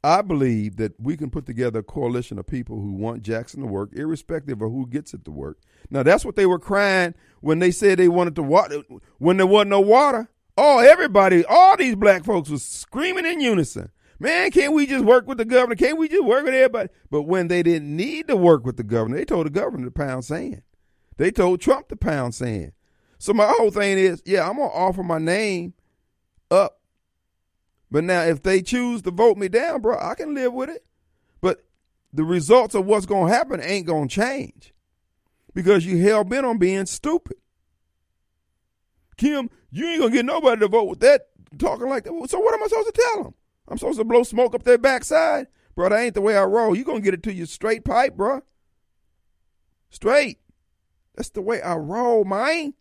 I believe that we can put together a coalition of people who want Jackson to work, irrespective of who gets it to work. Now that's what they were crying when they said they wanted to water when there wasn't no water. Oh, everybody, all these black folks was screaming in unison. Man, can't we just work with the governor? Can't we just work with everybody? But when they didn't need to work with the governor, they told the governor to pound sand. They told Trump to pound sand. So my whole thing is, yeah, I'm gonna offer my name up. But now if they choose to vote me down, bro, I can live with it. But the results of what's gonna happen ain't gonna change. Because you hell bent on being stupid. Kim, you ain't gonna get nobody to vote with that talking like that. So what am I supposed to tell them? I'm supposed to blow smoke up their backside? Bro, that ain't the way I roll. You gonna get it to your straight pipe, bro. Straight. That's the way I roll, man.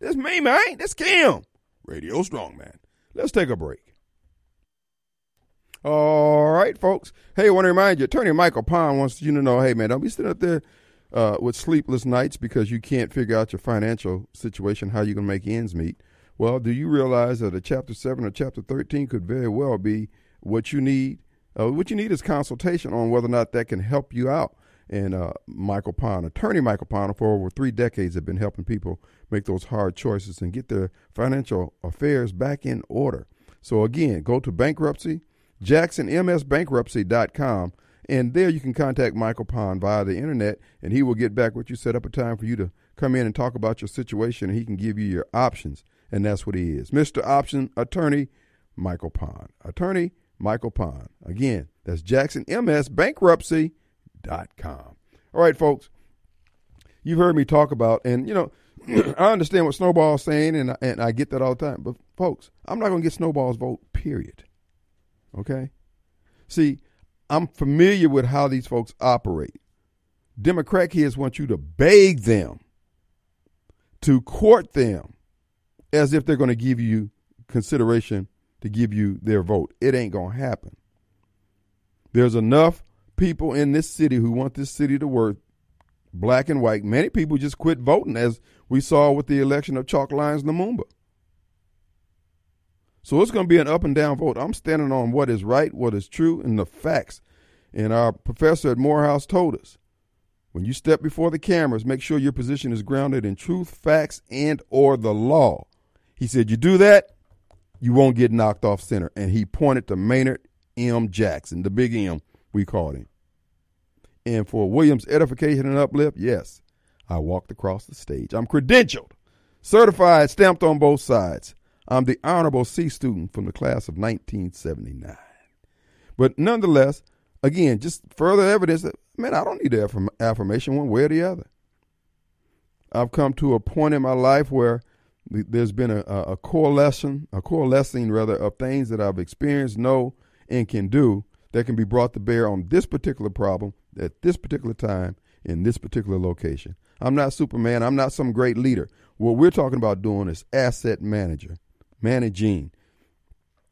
That's me, man. That's Kim. Radio Strong, man. Let's take a break. All right, folks. Hey, I want to remind you, Attorney Michael Pond wants you to know, hey, man, don't be sitting up there uh, with sleepless nights because you can't figure out your financial situation, how you can make ends meet. Well, do you realize that a chapter 7 or chapter 13 could very well be what you need? Uh, what you need is consultation on whether or not that can help you out. And uh, Michael Pond, attorney Michael Pond, for over three decades, have been helping people make those hard choices and get their financial affairs back in order. So again, go to bankruptcy, jacksonmsbankruptcy.com, and there you can contact Michael Pond via the internet, and he will get back with you, set up a time for you to come in and talk about your situation, and he can give you your options and that's what he is. Mr. Option Attorney Michael Pond. Attorney Michael Pond. Again, that's JacksonMSBankruptcy.com. All right, folks. You've heard me talk about, and you know, I understand what Snowball's saying, and and I get that all the time. But folks, I'm not going to get Snowball's vote. Period. Okay. See, I'm familiar with how these folks operate. Democrat kids want you to beg them, to court them, as if they're going to give you consideration to give you their vote. It ain't going to happen. There's enough people in this city who want this city to work, black and white. Many people just quit voting, as we saw with the election of Chokwe Antar Lumumba. So it's going to be an up and down vote. I'm standing on what is right, what is true, and the facts. And our professor at Morehouse told us when you step before the cameras, make sure your position is grounded in truth, facts, and or the law. He said, You do that, you won't get knocked off center. And he pointed to Maynard M. Jackson, the big M, we called him. And for Williams' edification and uplift, yes, I walked across the stage. I'm credentialed, certified, stamped on both sides. I'm the honorable C student from the class of 1979. But nonetheless, again, just further evidence that, man, I don't need affirm- affirmation one way or the other. I've come to a point in my life where there's been a, a coalescing, a coalescing rather, of things that I've experienced, know, and can do that can be brought to bear on this particular problem at this particular time in this particular location. I'm not Superman. I'm not some great leader. What we're talking about doing is asset manager, managing.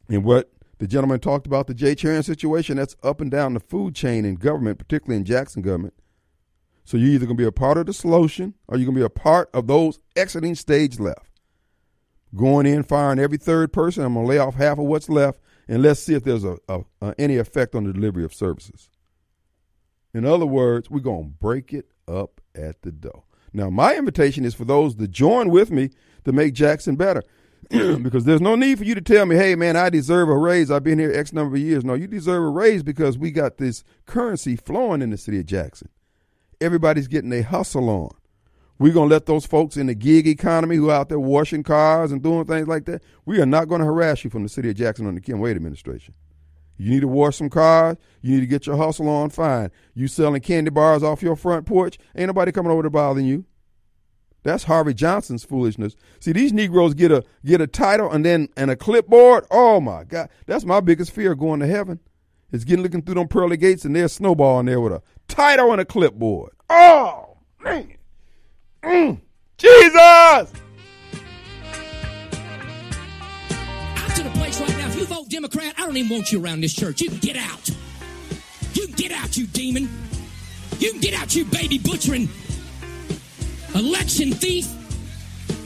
And what the gentleman talked about the J-Tran situation, that's up and down the food chain in government, particularly in Jackson government. So you're either going to be a part of the solution or you're going to be a part of those exiting stage left going in, firing every third person. I'm going to lay off half of what's left, and let's see if there's a, a, a, any effect on the delivery of services. In other words, we're going to break it up at the door. Now, my invitation is for those to join with me to make Jackson better. (clears throat) because there's no need for you to tell me, hey, man, I deserve a raise. I've been here X number of years. No, you deserve a raise because we got this currency flowing in the city of Jackson. Everybody's getting a hustle on. We're going to let those folks in the gig economy who are out there washing cars and doing things like that, we are not going to harass you from the city of Jackson under the Kim Wade administration. You need to wash some cars. You need to get your hustle on. Fine. You selling candy bars off your front porch. Ain't nobody coming over to bother you. That's Harvey Johnson's foolishness. See, these Negroes get a get a title and then and a clipboard. Oh my God, that's my biggest fear going to heaven. Is getting looking through them pearly gates and there's snowball in there with a title and a clipboard. Oh man. Mm. Jesus! You vote Democrat, I don't even want you around this church. You can get out. You can get out, you demon. You can get out, you baby butchering election thief.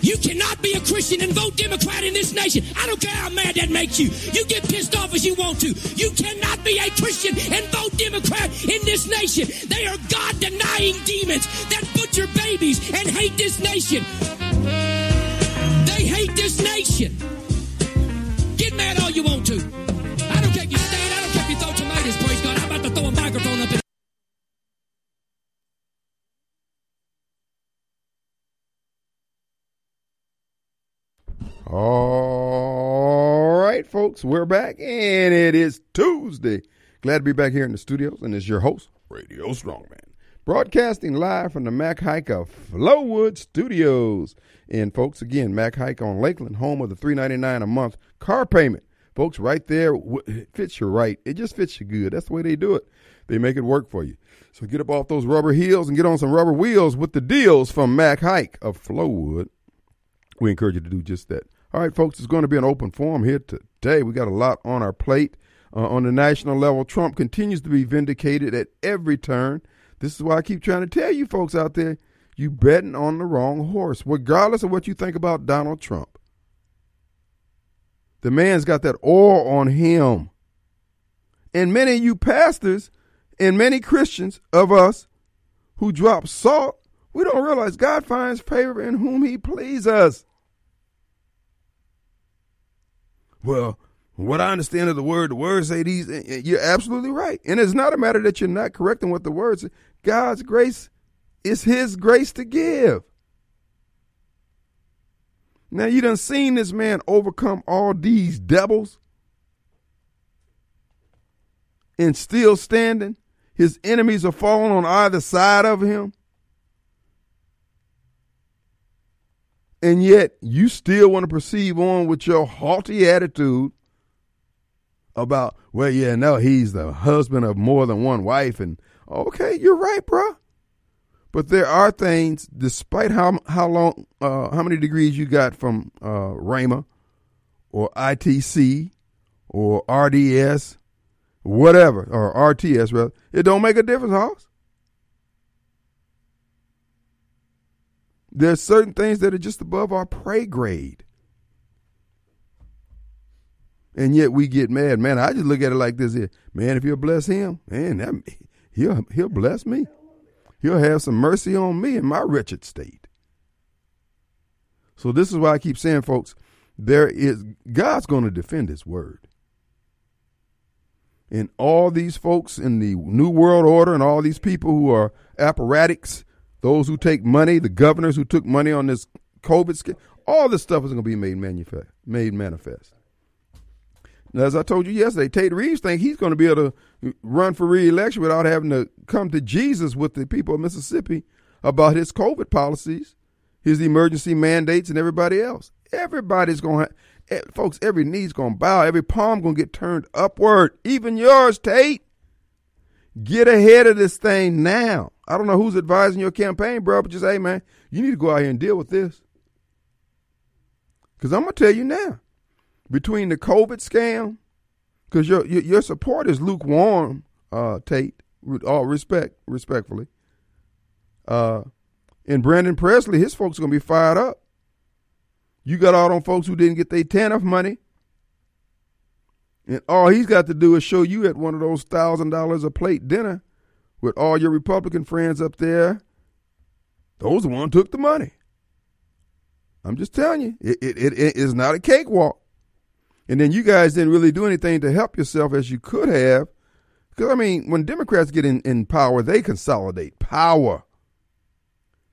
You cannot be a Christian and vote Democrat in this nation. I don't care how mad that makes you. You get pissed off as you want to. You cannot be a Christian and vote Democrat in this nation. They are God denying demons that butcher babies and hate this nation. They hate this nation. Get mad all you want to. I don't care if you stand, I don't care if you throw tomatoes, praise God. I'm about to throw a microphone up All right, folks, we're back, and it is Tuesday. Glad to be back here in the studios, and it's your host, Radio Strongman, broadcasting live from the Mac Haik of Flowood Studios. And folks, again, Mac Haik on Lakeland, home of the three ninety nine a month car payment. Folks, right there, it fits you right. It just fits you good. That's the way they do it. They make it work for you. So get up off those rubber heels and get on some rubber wheels with the deals from Mac Haik of Flowood. We encourage you to do just that. All right, folks, it's going to be an open forum here today. We got a lot on our plate. Uh, on the national level, Trump continues to be vindicated at every turn. This is why I keep trying to tell you folks out there, you betting on the wrong horse, regardless of what you think about Donald Trump. The man's got that oil on him. And many of you pastors and many Christians of us who drop salt, we don't realize God finds favor in whom he pleases. Well, what I understand of the word, the word say these, you're absolutely right. And it's not a matter that you're not correcting what the words. God's grace is his grace to give. Now you done seen this man overcome all these devils and still standing. His enemies are falling on either side of him. And yet you still want to proceed on with your haughty attitude about, well, yeah, no, he's the husband of more than one wife. And okay, you're right, bro. But there are things, despite how how long, uh, how many degrees you got from uh, Rhema or ITC or RDS, whatever, or RTS, rather, it don't make a difference, Hoss. There's certain things that are just above our pay grade. And yet we get mad. Man, I just look at it like this here. Man, if you'll bless him, man, that, he'll he'll bless me. He'll have some mercy on me in my wretched state. So this is why I keep saying, folks, there is God's going to defend his word. And all these folks in the New World Order and all these people who are apparatchiks those who take money, the governors who took money on this COVID all this stuff is going to be made. Made manifest. As I told you yesterday, Tate Reeves thinks he's going to be able to run for reelection without having to come to Jesus with the people of Mississippi about his COVID policies, his emergency mandates, and everybody else. Everybody's going to, folks, every knee's going to bow, every palm going to get turned upward, even yours, Tate. Get ahead of this thing now. I don't know who's advising your campaign, bro, but just, hey, man, you need to go out here and deal with this. Because I'm going to tell you now, between the COVID scam, because your, your, your support is lukewarm, uh, Tate, with all respect, respectfully. Uh, and Brandon Presley, his folks are going to be fired up. You got all them folks who didn't get their TANF money and all he's got to do is show you at one of those thousand dollars a plate dinner with all your Republican friends up there. Those the one took the money. I'm just telling you, it, it, it, it is not a cakewalk. And then you guys didn't really do anything to help yourself as you could have. Because, I mean, when Democrats get in, in power, they consolidate power.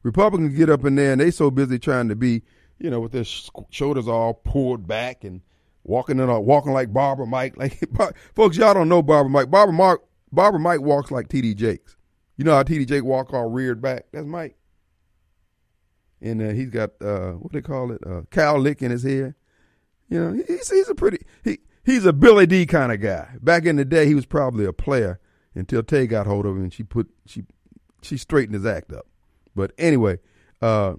Republicans get up in there and they so busy trying to be, you know, with their sh- shoulders all pulled back and walking in a walking like Barbara Mike. Like (laughs) folks, y'all don't know Barbara Mike. Barbara Mark Barbara Mike walks like TD Jakes. You know how TD Jake walk all reared back? That's Mike. And uh, he's got uh, what they call it, uh, cow lick in his hair. You know, he's he's a pretty he he's a Billy Dee kind of guy. Back in the day, he was probably a player until Tay got hold of him and she put she she straightened his act up. But anyway, uh,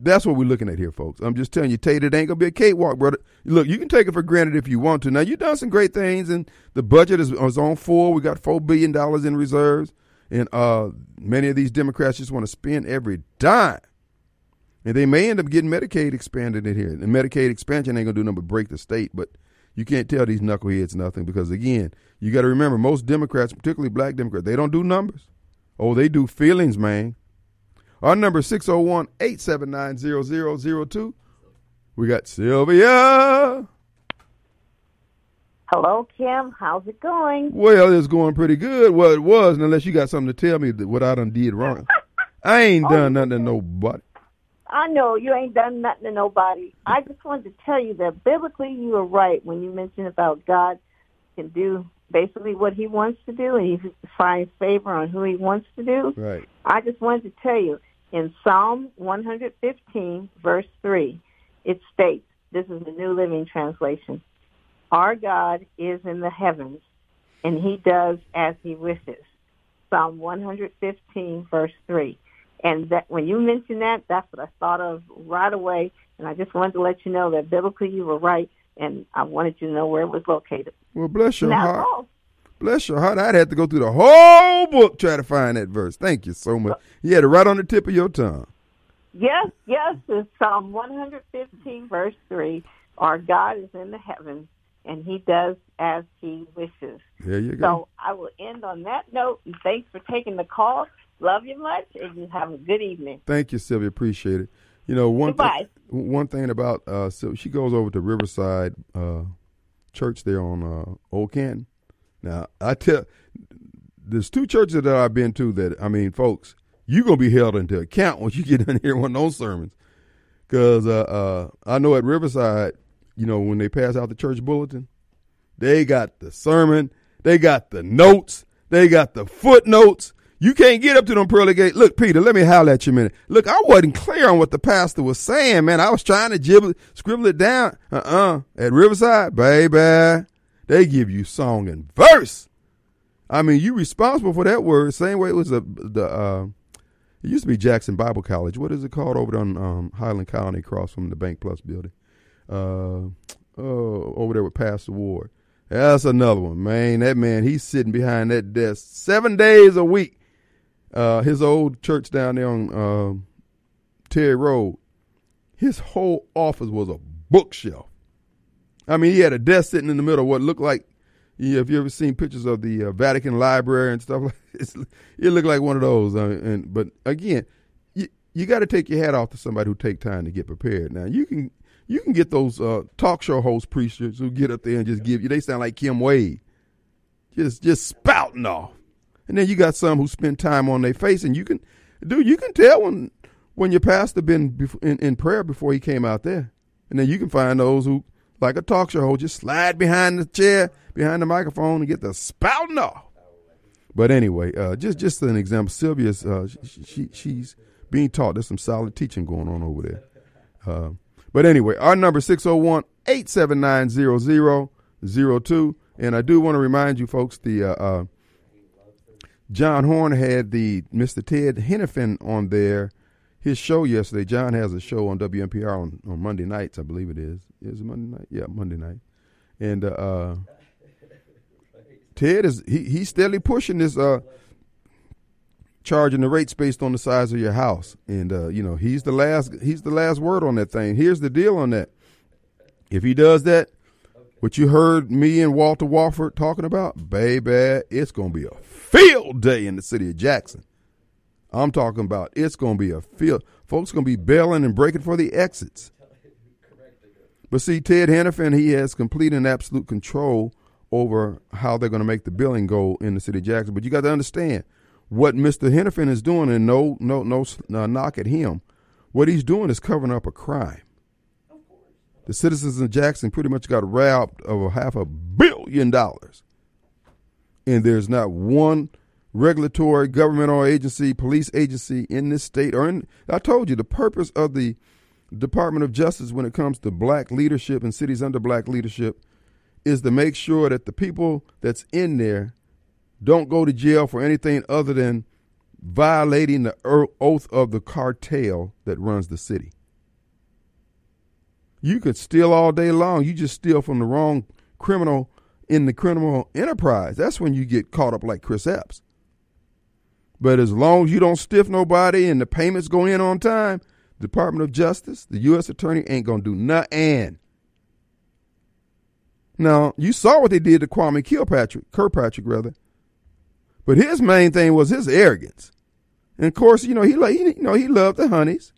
that's what we're looking at here, folks. I'm just telling you, Tate, it ain't gonna be a cakewalk, brother. Look, you can take it for granted if you want to. Now you've done some great things, and the budget is, is on full. We got four billion dollars in reserves, and uh, many of these Democrats just want to spend every dime. And they may end up getting Medicaid expanded in here. And Medicaid expansion ain't gonna do nothing but break the state, but you can't tell these knuckleheads nothing because again, you got to remember most Democrats, particularly black Democrats, they don't do numbers. Oh, they do feelings, man. Our number is 601 879 0002. We got Sylvia. Hello, Kim. How's it going? Well, it's going pretty good. Well, it was, unless you got something to tell me that what I done did wrong. (laughs) I ain't Oh. done nothing to nobody. I know you ain't done nothing to nobody. I just wanted to tell you that biblically you were right when you mentioned about God can do basically what he wants to do and he finds favor on who he wants to do. Right. I just wanted to tell you in Psalm 115 verse 3, it states, this is the New Living Translation, our God is in the heavens and he does as he wishes. Psalm 115 verse 3. And that when you mentioned that, that's what I thought of right away. And I just wanted to let you know that biblically you were right, and I wanted you to know where it was located. Well, bless your That's heart. Bless your heart. I'd have to go through the whole book try to find that verse. Thank you so much. You had it right on the tip of your tongue. Yes, yes, it's Psalm 115, verse 3. Our God is in the heavens, and he does as he wishes. There you go. So I will end on that note. And thanks for taking the call. Love you much, and you have a good evening. Thank you, Sylvia. Appreciate it. You know, one thing, one thing about uh, so she goes over to Riverside uh, Church there on uh, Old Canton. Now, I tell, there's two churches that I've been to that I mean, folks, you gonna be held into account once you get (laughs) in here one of those sermons, because uh, uh, I know at Riverside, you know, when they pass out the church bulletin, they got the sermon, they got the notes, they got the footnotes. You can't get up to them pearly gate. Look, Peter, let me holler at you a minute. Look, I wasn't clear on what the pastor was saying, man. I was trying to jibble, scribble it down. Uh-uh. At Riverside, baby, they give you song and verse. I mean, you responsible for that word. Same way it was the the uh, it used to be Jackson Bible College. What is it called over on um, Highland Colony across from the BankPlus building? Uh, oh, over there with Pastor Ward. That's another one, man. That man, he's sitting behind that desk seven days a week. Uh, his old church down there on um Terry Road. His whole office was a bookshelf. I mean, he had a desk sitting in the middle of what looked like. Yeah, if you ever seen pictures of the uh, Vatican Library and stuff (laughs) like it looked like one of those. I mean, and but again, you you got to take your hat off to somebody who take time to get prepared. Now you can you can get those uh, talk show host preachers who get up there and just give you. They sound like Kim Wade, just just spouting off. And then you got some who spend time on their face, and you can, dude, you can tell when when your pastor been in, in prayer before he came out there. And then you can find those who, like a talk show host, just slide behind the chair, behind the microphone, and get the spouting off. But anyway, uh, just just an example. Sylvia's uh, she, she she's being taught. There's some solid teaching going on over there. Uh, but anyway, our number 601-879-0002. And I do want to remind you folks, the uh, uh, John Horn had the Mr. Ted Henifin on there, his show yesterday. John has a show on WMPR on, on Monday nights, I believe it is. Is it Monday night? Yeah, Monday night. And uh, uh, Ted is he he's steadily pushing this uh charging the rates based on the size of your house. And uh, you know, he's the last he's the last word on that thing. Here's the deal on that. If he does that, what you heard me and Walter Walford talking about, baby, it's gonna be a field day in the city of Jackson. I'm talking about it's gonna be a field. Folks gonna be bailing and breaking for the exits. But see, Ted Henifin, he has complete and absolute control over how they're going to make the billing go in the city of Jackson. But you got to understand what Mr. Henifin is doing, and no, no, no, no knock at him. What he's doing is covering up a crime. The citizens of Jackson pretty much got robbed of a half a billion dollars, and there's not one regulatory government or agency, police agency in this state or in. I told you the purpose of the Department of Justice when it comes to black leadership and cities under black leadership is to make sure that the people that's in there don't go to jail for anything other than violating the oath of the cartel that runs the city. You could steal all day long. You just steal from the wrong criminal in the criminal enterprise. That's when you get caught up like Chris Epps. But as long as you don't stiff nobody and the payments go in on time, Department of Justice, the U.S. Attorney ain't gonna do nothing. Now you saw what they did to Kwame Kilpatrick, Kirkpatrick rather, but his main thing was his arrogance, and of course you know he, he you know he loved the honeys,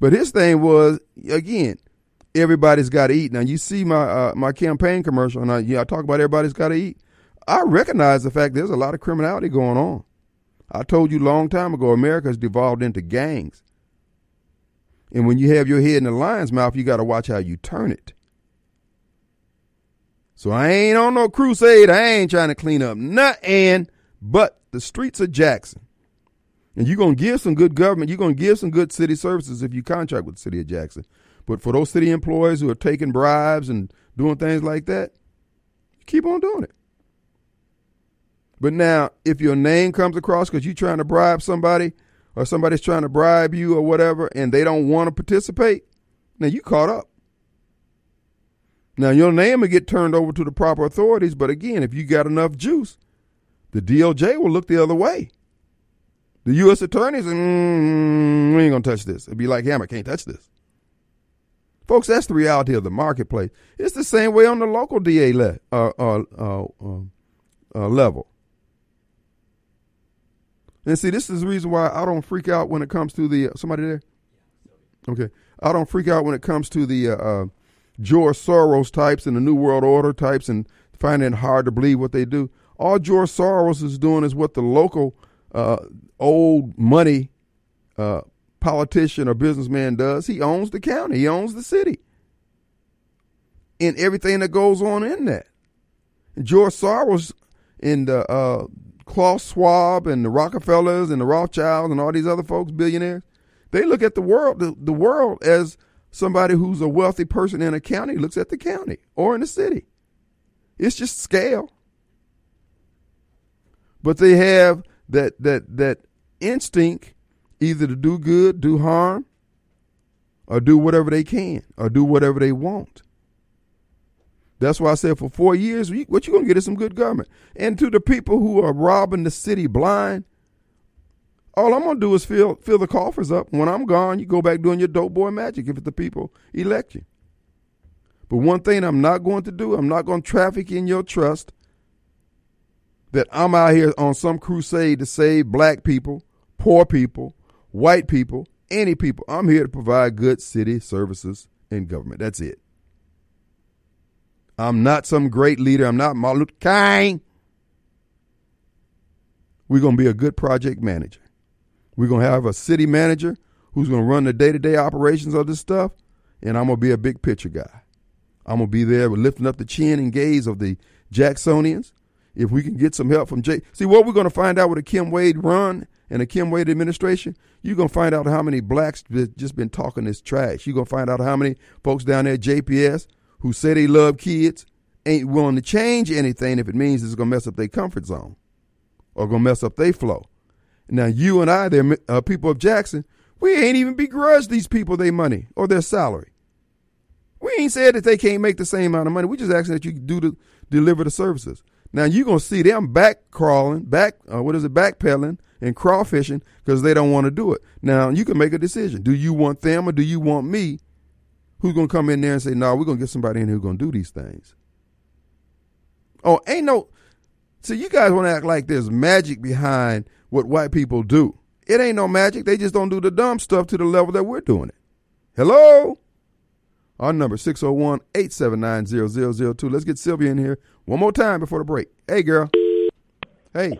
but his thing was again everybody's got to eat. Now you see my uh, my campaign commercial, and I, yeah, I talk about everybody's got to eat. I recognize the fact there's a lot of criminality going on. I told you a long time ago, America has devolved into gangs. And when you have your head in the lion's mouth, you got to watch how you turn it. So I ain't on no crusade. I ain't trying to clean up nothing but the streets of Jackson. And you're going to give some good government, you're going to give some good city services if you contract with the city of Jackson. But for those city employees who are taking bribes and doing things like that, keep on doing it. But now, if your name comes across because you're trying to bribe somebody or somebody's trying to bribe you or whatever and they don't want to participate, now you caught up. Now your name will get turned over to the proper authorities, but again, if you got enough juice, the DOJ will look the other way. The U.S. attorneys, mm, we ain't gonna touch this. It'd be like Hammer, can't touch this. Folks, that's the reality of the marketplace. It's the same way on the local DA le- uh, uh, uh, um, uh level. And see, this is the reason why I don't freak out when it comes to the somebody there. Okay, I don't freak out when it comes to the uh, uh, George Soros types and the New World Order types and finding it hard to believe what they do. All George Soros is doing is what the local uh, old money uh, politician or businessman does. He owns the county. He owns the city, and everything that goes on in that. George Soros in the uh, Klaus Schwab and the Rockefellers and the Rothschilds and all these other folks, billionaires, they look at the world, the, the world as somebody who's a wealthy person in a county looks at the county or in the city. It's just scale. But they have that that that instinct either to do good, do harm, or do whatever they can, or do whatever they want. That's why I said for four years, what you gonna get is some good government. And to the people who are robbing the city blind, all I'm gonna do is fill fill the coffers up. When I'm gone, you go back doing your dope boy magic if the people elect you. But one thing I'm not going to do, I'm not going to traffic in your trust that I'm out here on some crusade to save black people, poor people, white people, any people. I'm here to provide good city services and government. That's it. I'm not some great leader. I'm not Martin Luther King. We're going to be a good project manager. We're going to have a city manager who's going to run the day to day operations of this stuff, and I'm going to be a big picture guy. I'm going to be there with lifting up the chin and gaze of the Jacksonians. If we can get some help from Jay. See, what we're going to find out with a Kim Wade run and a Kim Wade administration, you're going to find out how many blacks that just been talking this trash. You're going to find out how many folks down there at JPS who say they love kids ain't willing to change anything if it means it's going to mess up their comfort zone or going to mess up their flow. Now, you and I, the uh, people of Jackson, we ain't even begrudged these people their money or their salary. We ain't said that they can't make the same amount of money. We just asking that you do the deliver the services. Now you're gonna see them back crawling, back uh, what is it, backpedaling and crawfishing because they don't want to do it. Now you can make a decision. Do you want them or do you want me who's going to come in there and say, no, we're going to get somebody in here who's going to do these things. Oh, ain't no. So you guys want to act like there's magic behind what white people do. It ain't no magic. They just don't do the dumb stuff to the level that we're doing it. Hello? Our number 601-879-0002. Let's get Sylvia in here one more time before the break. Hey, girl. Hey.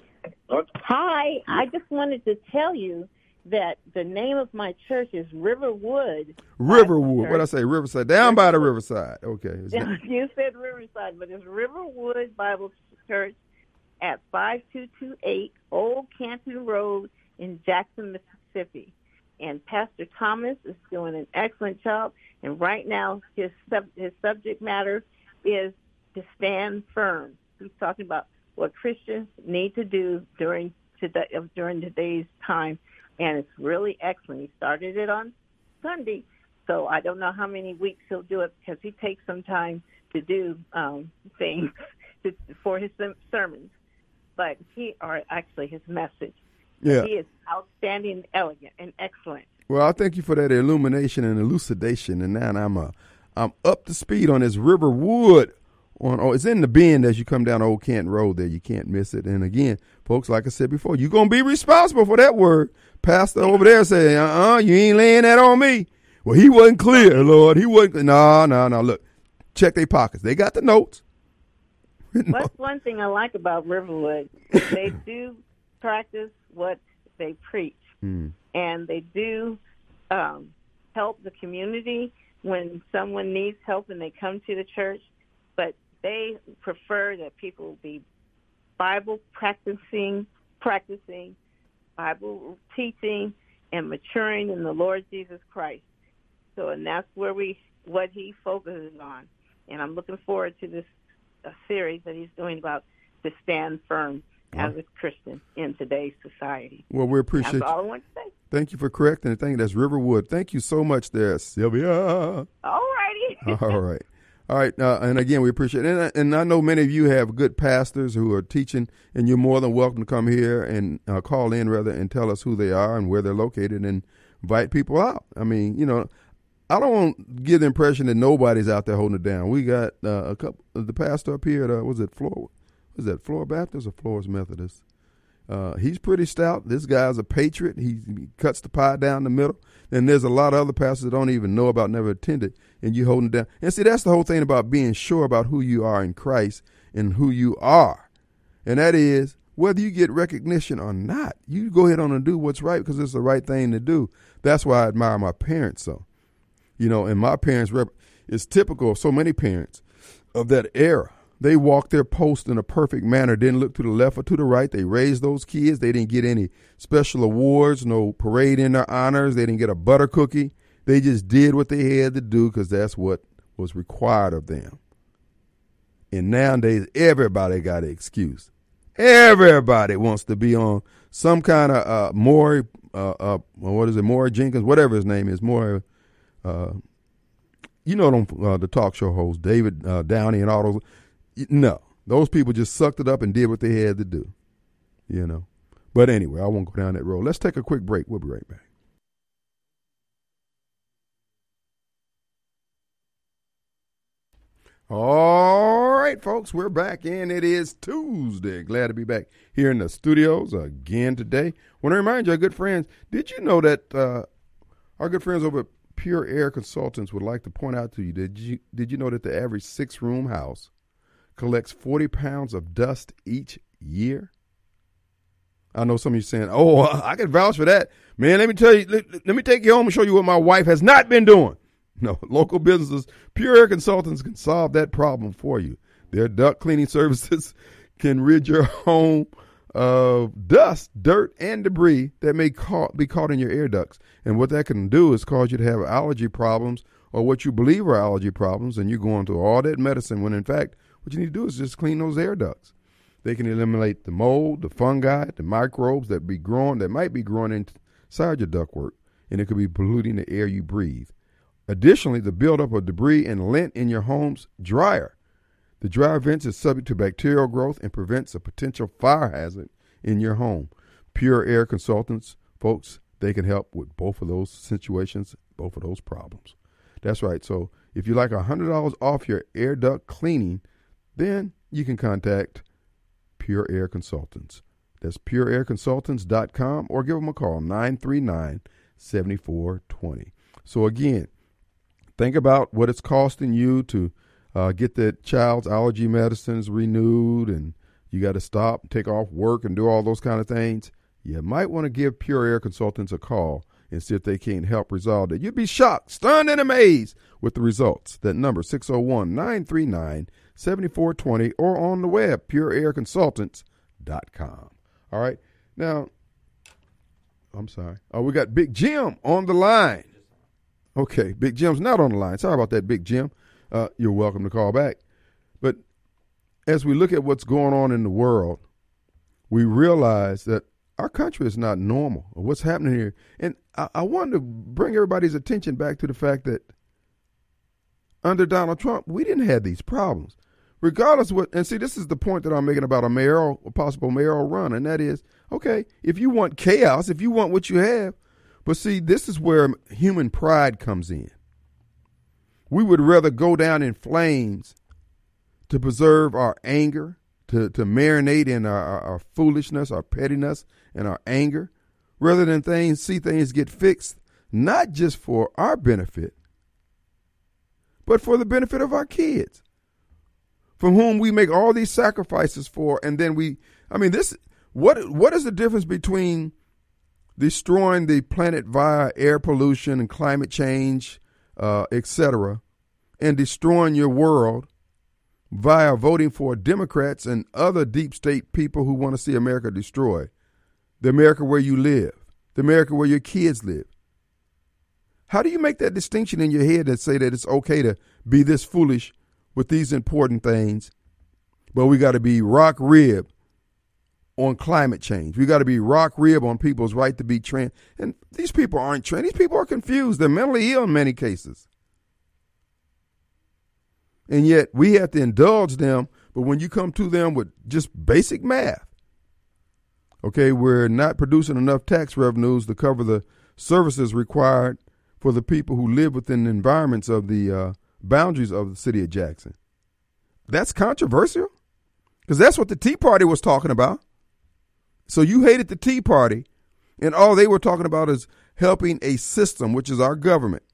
Hi. I just wanted to tell you that the name of my church is Riverwood. Riverwood. What I say? Riverside. Down by the riverside. Okay. you said Riverside, but it's Riverwood Bible Church at 5228 Old Canton Road in Jackson, Mississippi. And Pastor Thomas is doing an excellent job. And right now, his sub- his subject matter is to stand firm. He's talking about what Christians need to do during today, during today's time and it's really excellent. He started it on Sunday, so I don't know how many weeks he'll do it because he takes some time to do um, things (laughs) to, for his sermons. But he, or actually his message, yeah. he is outstanding, elegant, and excellent. Well, I thank you for that illumination and elucidation, and now I'm uh, I'm up to speed on this Riverwood. On oh, it's in the bend as you come down Old Canton Road. There, you can't miss it. And again, folks, like I said before, you're gonna be responsible for that word. Pastor over there say, "Uh, uh you ain't laying that on me." Well, he wasn't clear, Lord. He wasn't. No, no, no. Look, check their pockets. They got the notes. (laughs) That's one thing I like about Riverwood. they do practice what they preach, Hmm. and they do um, help the community when someone needs help and they come to the church. But they prefer that people be Bible practicing, practicing, Bible teaching, and maturing in the Lord Jesus Christ. So, and that's where we what he focuses on. And I'm looking forward to this uh, series that he's doing about to stand firm as a Christian in today's society. Well, we appreciate That's you. all I want to say. Thank you for correcting it. Thank you. That's Riverwood. Thank you so much, there, Sylvia. All righty. (laughs) All right. All right. Uh, and again, we appreciate it. And, I- and I know many of you have good pastors who are teaching, and you're more than welcome to come here and uh, call in, rather, and tell us who they are and where they're located and invite people out. I mean, you know, I don't want to give the impression that nobody's out there holding it down. We got uh, a couple, of the pastor up here at, uh, was it Flor, was that Flor Baptist or Flores Methodist? Uh, he's pretty stout. This guy's a patriot. He, he cuts the pie down the middle. And there's a lot of other pastors that don't even know about, never attended, and you holding down. And see, that's the whole thing about being sure about who you are in Christ and who you are. And that is whether you get recognition or not. You go ahead on and do what's right because it's the right thing to do. That's why I admire my parents so. You know, and my parents rep is typical of so many parents of that era. They walked their post in a perfect manner, didn't look to the left or to the right. They raised those kids. They didn't get any special awards, no parade in their honors. They didn't get a butter cookie. They just did what they had to do because that's what was required of them. And nowadays, everybody got an excuse. Everybody wants to be on some kind of uh, Maury, uh, uh, what is it, Maury Jenkins, whatever his name is, Maury. Uh, you know them, uh, the talk show host, David uh, Downey, and all those. No, those people just sucked it up and did what they had to do. You know. But anyway, I won't go down that road. Let's take a quick break. We'll be right back. All right, folks, we're back, and it is Tuesday. Glad to be back here in the studios again today. Want to remind you, our good friends, did you know that uh, our good friends over at Pure Air Consultants would like to point out to you did you did you know that the average six room house collects forty pounds of dust each year? I know some of you saying, "Oh, (laughs) I can vouch for that, man." Let me tell you. Let, let me take you home and show you what my wife has not been doing. (laughs) No, local businesses, Pure Air Consultants can solve that problem for you. Their duct cleaning (laughs) services can rid your home of dust, dirt, and debris that may caught, be caught in your air ducts. And what that can do is cause you to have allergy problems or what you believe are allergy problems, and you're going through all that medicine when in fact what you need to do is just clean those air ducts. They can eliminate the mold, the fungi, the microbes that be growing that might be growing inside your ductwork, and it could be polluting the air you breathe. Additionally, the buildup of debris and lint in your home's dryer. The dryer vents is subject to bacterial growth and prevents a potential fire hazard in your home. Pure Air Consultants, folks, they can help with both of those situations, both of those problems. That's right. So if you like $100 off your air duct cleaning, then you can contact Pure Air Consultants. That's pureairconsultants.com or give them a call, 939 7420. So again, think about what it's costing you to uh, get that child's allergy medicines renewed and you got to stop, take off work, and do all those kind of things. You might want to give Pure Air Consultants a call and see if they can help resolve it. You'd be shocked, stunned, and amazed with the results. That number, 601 939 7420, or on the web, pureairconsultants.com. All right. Now, I'm sorry. Oh, we got Big Jim on the line. Okay, Big Jim's not on the line. Sorry about that, Big Jim. Uh, you're welcome to call back. But as we look at what's going on in the world, we realize that our country is not normal. What's happening here? And I, I wanted to bring everybody's attention back to the fact that under Donald Trump, we didn't have these problems. Regardless what, and see, this is the point that I'm making about a mayoral, a possible mayoral run, and that is, okay, if you want chaos, if you want what you have, But see, this is where human pride comes in. We would rather go down in flames to preserve our anger, to, to marinate in our, our, our foolishness, our pettiness, and our anger, rather than things see things get fixed, not just for our benefit, but for the benefit of our kids, from whom we make all these sacrifices for, and then we I mean this what what is the difference between destroying the planet via air pollution and climate change, uh, etc., and destroying your world via voting for Democrats and other deep state people who want to see America destroyed. The America where you live, the America where your kids live. How do you make that distinction in your head and say that it's okay to be this foolish with these important things, but we got to be rock rib on climate change. We got to be rock rib on people's right to be trans. And these people aren't trans. These people are confused. They're mentally ill in many cases. And yet we have to indulge them. But when you come to them with just basic math, okay, we're not producing enough tax revenues to cover the services required for the people who live within the environments of the uh, boundaries of the city of Jackson. That's controversial because that's what the Tea Party was talking about. So you hated the Tea Party, and all they were talking about is helping a system, which is our government.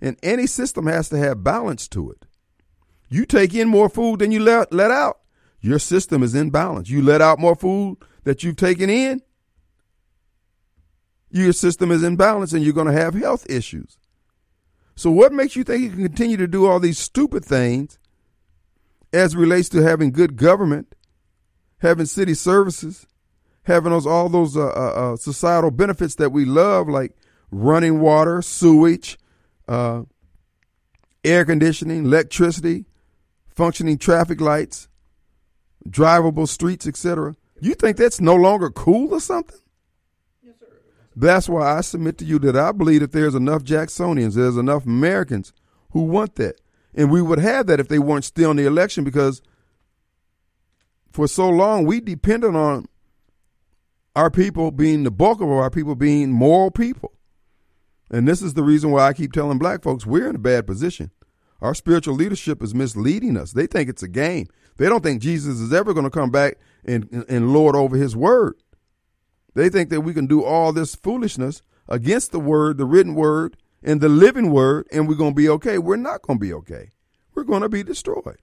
And any system has to have balance to it. You take in more food than you let, let out, your system is in balance. You let out more food that you've taken in, your system is in balance and you're going to have health issues. So, what makes you think you can continue to do all these stupid things as relates to having good government, having city services, having those all those uh, uh, uh, societal benefits that we love, like running water, sewage, uh, air conditioning, electricity, functioning traffic lights, drivable streets, etc. You think that's no longer cool or something? That's why I submit to you that I believe that there's enough Jacksonians, there's enough Americans who want that. And we would have that if they weren't still in the election because for so long we depended on our people being the bulk of our people being moral people. And this is the reason why I keep telling black folks we're in a bad position. Our spiritual leadership is misleading us. They think it's a game. They don't think Jesus is ever going to come back and, and lord over his word. They think that we can do all this foolishness against the word, the written word, and the living word, and we're going to be okay. We're not going to be okay. We're going to be destroyed.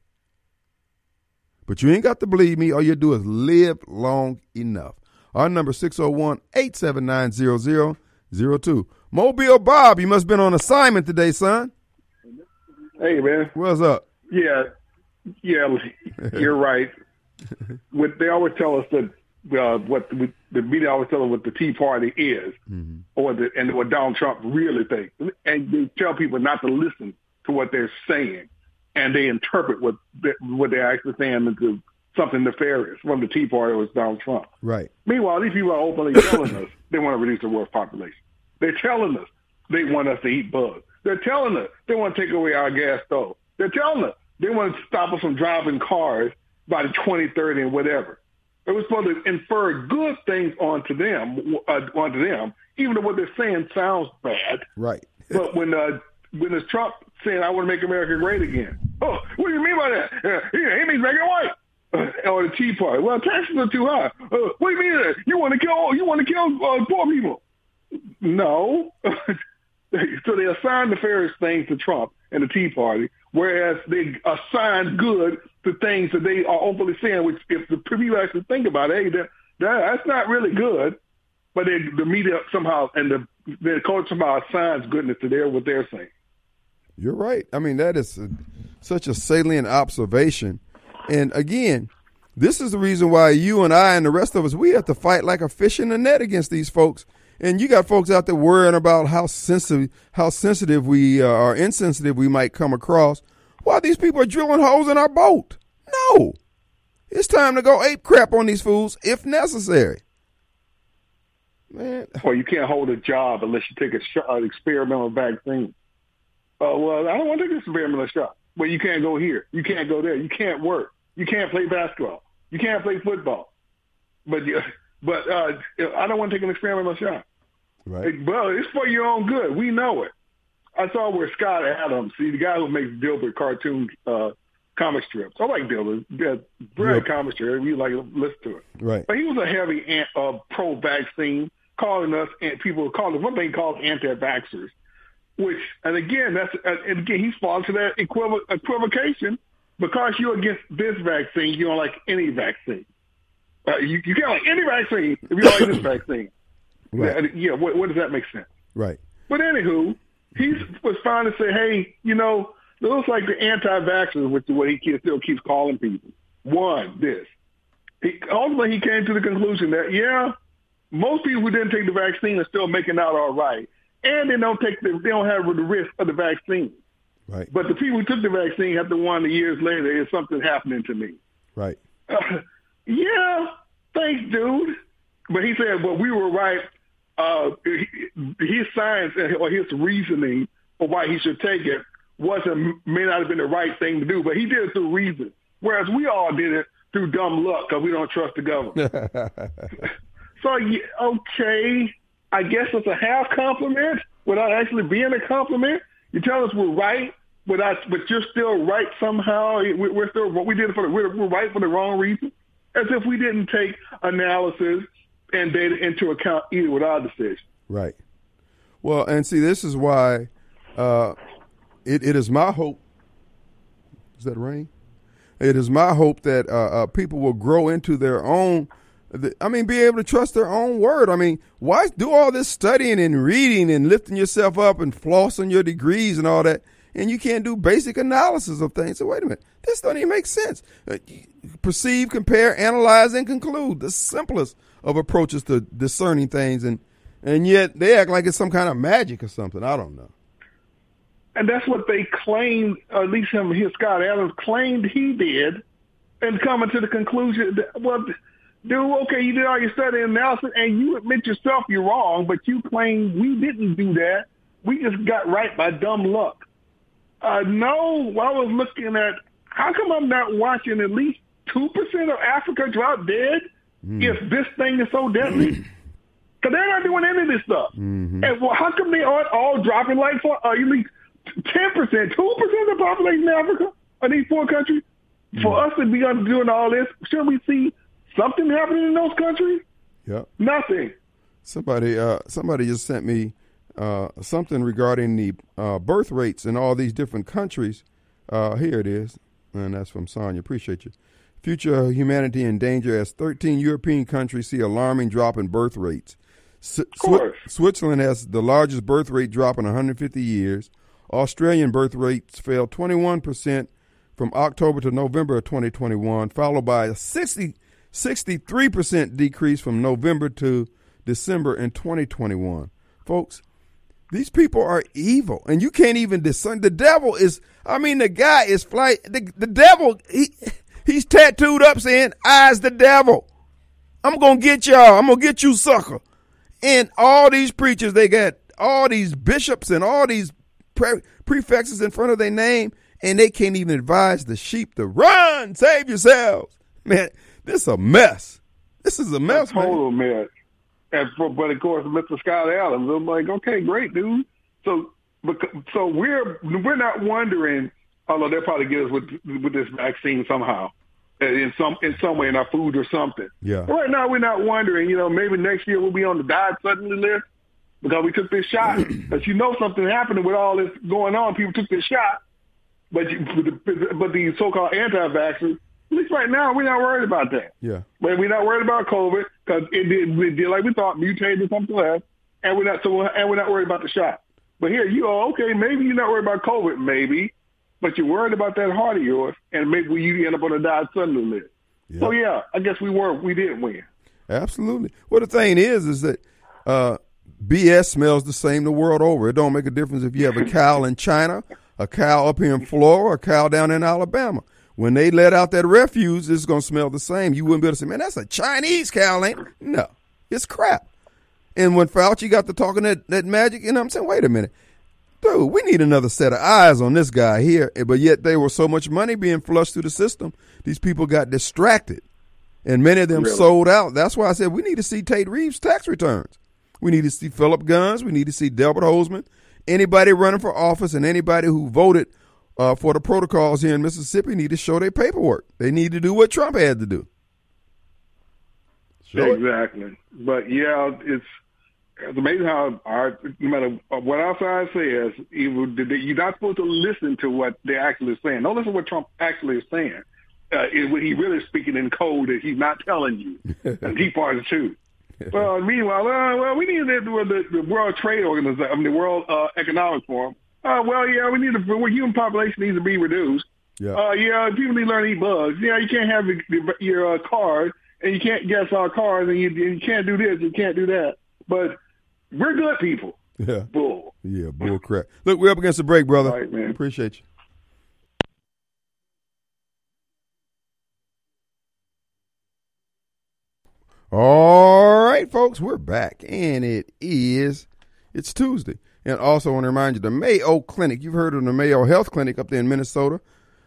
But you ain't got to believe me. All you do is live long enough. Our number 601-879-0002. Mobile Bob, you must have been on assignment today, son. Hey, man. What's up? Yeah, yeah, you're right. what (laughs) they always tell us that uh, what the, the media always tell us what the Tea Party is, mm-hmm. or the, and what Donald Trump really thinks, and they tell people not to listen to what they're saying, and they interpret what they, what they're actually saying into something nefarious. From the Tea Party was Donald Trump. Right. Meanwhile, these people are openly telling us (laughs) they want to reduce the world population. They're telling us they want us to eat bugs. They're telling us they want to take away our gas stove. They're telling us they want to stop us from driving cars by the 2030 and whatever. It was supposed to infer good things onto them, uh, onto them, even though what they're saying sounds bad. Right. (laughs) but when uh, when it's Trump saying, "I want to make America great again," oh, what do you mean by that? Uh, he, he means make it white. Uh, or the Tea Party. Well, taxes are too high. Uh, what do you mean? You want to kill? You want to kill uh, poor people? No. (laughs) (laughs) so they assign nefarious things to Trump and the Tea Party, whereas they assign good to things that they are openly saying, which if the people actually think about it, hey, that, that's not really good. But they, the media somehow and the, the culture somehow assigns goodness to their what they're saying. You're right. I mean, that is a, such a salient observation. And again, this is the reason why you and I and the rest of us, we have to fight like a fish in a net against these folks and you got folks out there worrying about how sensitive, how sensitive we uh, are, insensitive we might come across. Why these people are drilling holes in our boat. No, it's time to go ape crap on these fools if necessary. Man, well, you can't hold a job unless you take a shot, an experimental vaccine. Uh, well, I don't want to take this experimental shot. Well, you can't go here. You can't go there. You can't work. You can't play basketball. You can't play football. But you (laughs) but uh, I don't want to take an experimental shot. Right. Well, it's for your own good. We know it. I saw where Scott Adams, see the guy who makes Dilbert cartoon uh, comic strips. I like Dilbert. Brilliant Yep. comic strip. We like to listen to it. Right. But he was a heavy uh, pro-vaccine, calling us and people calling one thing called anti-vaxxers. Which, and again, that's uh, and again he's falling to that equiv- equivocation because you're against this vaccine, you don't like any vaccine. Uh, you, you can't like any vaccine if you don't like this (coughs) vaccine. Right. Yeah, yeah, what, what does that make sense? Right. But anywho, he was trying to say, hey, you know, it looks like the anti-vaxxers, which is what he still keeps calling people. One, this. He, ultimately, he came to the conclusion that, yeah, most people who didn't take the vaccine are still making out all right. And they don't take the, they don't have the risk of the vaccine. Right. But the people who took the vaccine have to wonder years later, is something happening to me? Right. Uh, (laughs) yeah, thanks, dude. But he said, well, we were right. Uh, his science or his reasoning for why he should take it wasn't may not have been the right thing to do, but he did it through reason. Whereas we all did it through dumb luck because we don't trust the government. (laughs) so okay, I guess it's a half compliment without actually being a compliment. You tell us we're right, but I, but you're still right somehow. We- We're still what we did for the, we're, we're right for the wrong reason, as if we didn't take analysis and data into account either with our decision. Right. Well, and see, this is why uh, it, it is my hope. Is that rain? It is my hope that uh, uh, people will grow into their own. I mean, be able to trust their own word. I mean, why do all this studying and reading and lifting yourself up and flossing your degrees and all that, and you can't do basic analysis of things? So wait a minute, this doesn't even make sense. Uh, Perceive, compare, analyze, and conclude. The simplest of approaches to discerning things, and and yet they act like it's some kind of magic or something. I don't know. And that's what they claimed, or at least him, his Scott Adams claimed he did, and coming to the conclusion that, well, dude, okay, you did all your study and analysis, and you admit yourself you're wrong, but you claim we didn't do that. We just got right by dumb luck. Uh, no, I was looking at how come I'm not watching at least 2% of Africa drop dead if this thing is so deadly? (clears throat) Because they're not doing any of this stuff. And well, how come they aren't all dropping like for uh, you mean ten percent, two percent of the population in Africa of these four countries? For us to be doing all this, shouldn't we see something happening in those countries? Yep. Nothing. Somebody, uh, somebody just sent me uh, something regarding the uh, birth rates in all these different countries. Uh, here it is, and that's from Sonia. Appreciate you. Future humanity in danger as 13 European countries see alarming drop in birth rates. S- course. Switzerland has the largest birth rate drop in 150 years. Australian birth rates fell 21% from October to November of 2021, followed by a 60, 63% decrease from November to December in 2021. Folks, these people are evil, and you can't even discern. The devil is, I mean, the guy is flight. The, the devil, he, he's tattooed up saying, I's the devil. I'm going to get y'all. I'm going to get you, sucker. And all these preachers, they got all these bishops and all these pre- prefixes in front of their name, and they can't even advise the sheep to run, save yourselves. Man, this is a mess. This is a mess, man. Total mess. And for, but of course, Mr. Scott Adams, I'm like, okay, great, dude. So, so we're we're not wondering, although they'll probably get us with with this vaccine somehow, in some in some way in our food or something. Yeah. But right now, we're not wondering. You know, maybe next year we'll be on the died suddenly list because we took this shot. (clears throat) but you know, something happening with all this going on. People took this shot, but you, but the so-called anti-vaxxers, at least right now, we're not worried about that. Yeah. But we're not worried about COVID because it did, it did like we thought, mutated or something else, and we're not so and we're not worried about the shot. But here you are, okay, maybe you're not worried about COVID, maybe, but you're worried about that heart of yours, and maybe you end up on a died suddenly list. Yeah. So yeah, I guess we were we didn't win. Absolutely. Well, the thing is, is that uh, BS smells the same the world over. It don't make a difference if you have a cow in China, a cow up here in Florida, or a cow down in Alabama. When they let out that refuse, it's going to smell the same. You wouldn't be able to say, man, that's a Chinese cow, ain't it? No, it's crap. And when Fauci got to talking that, that magic, you know, I'm saying, wait a minute. Dude, we need another set of eyes on this guy here. But yet there was so much money being flushed through the system, these people got distracted. And many of them Really? sold out. That's why I said we need to see Tate Reeves' tax returns. We need to see Philip Gunn's. We need to see Delbert Hosemann. Anybody running for office and anybody who voted uh, for the protocols here in Mississippi need to show their paperwork. They need to do what Trump had to do. Show exactly. It. But yeah, it's it's amazing how our no matter what our side says, you're not supposed to listen to what they're actually saying. Don't listen to what Trump actually is saying. Uh, when he really speaking in code that he's not telling you, (laughs) and Tea Party too. Well, meanwhile, uh, well, we need the, the, the World Trade Organization, I mean, the World uh, Economic Forum. Uh, well, yeah, we need the human population needs to be reduced. Yeah, uh, yeah, people need to learn to eat bugs. Yeah, you can't have the, your uh, card and you can't guess our cars and you, and you can't do this, you can't do that. But we're good people. Yeah. Bull. Yeah, bull crap. Look, we're up against the break, brother. All right, man. Appreciate you. All right, folks, we're back, and it is it's Tuesday, and also want to remind you the Mayo Clinic. You've heard of the Mayo Health Clinic up there in Minnesota.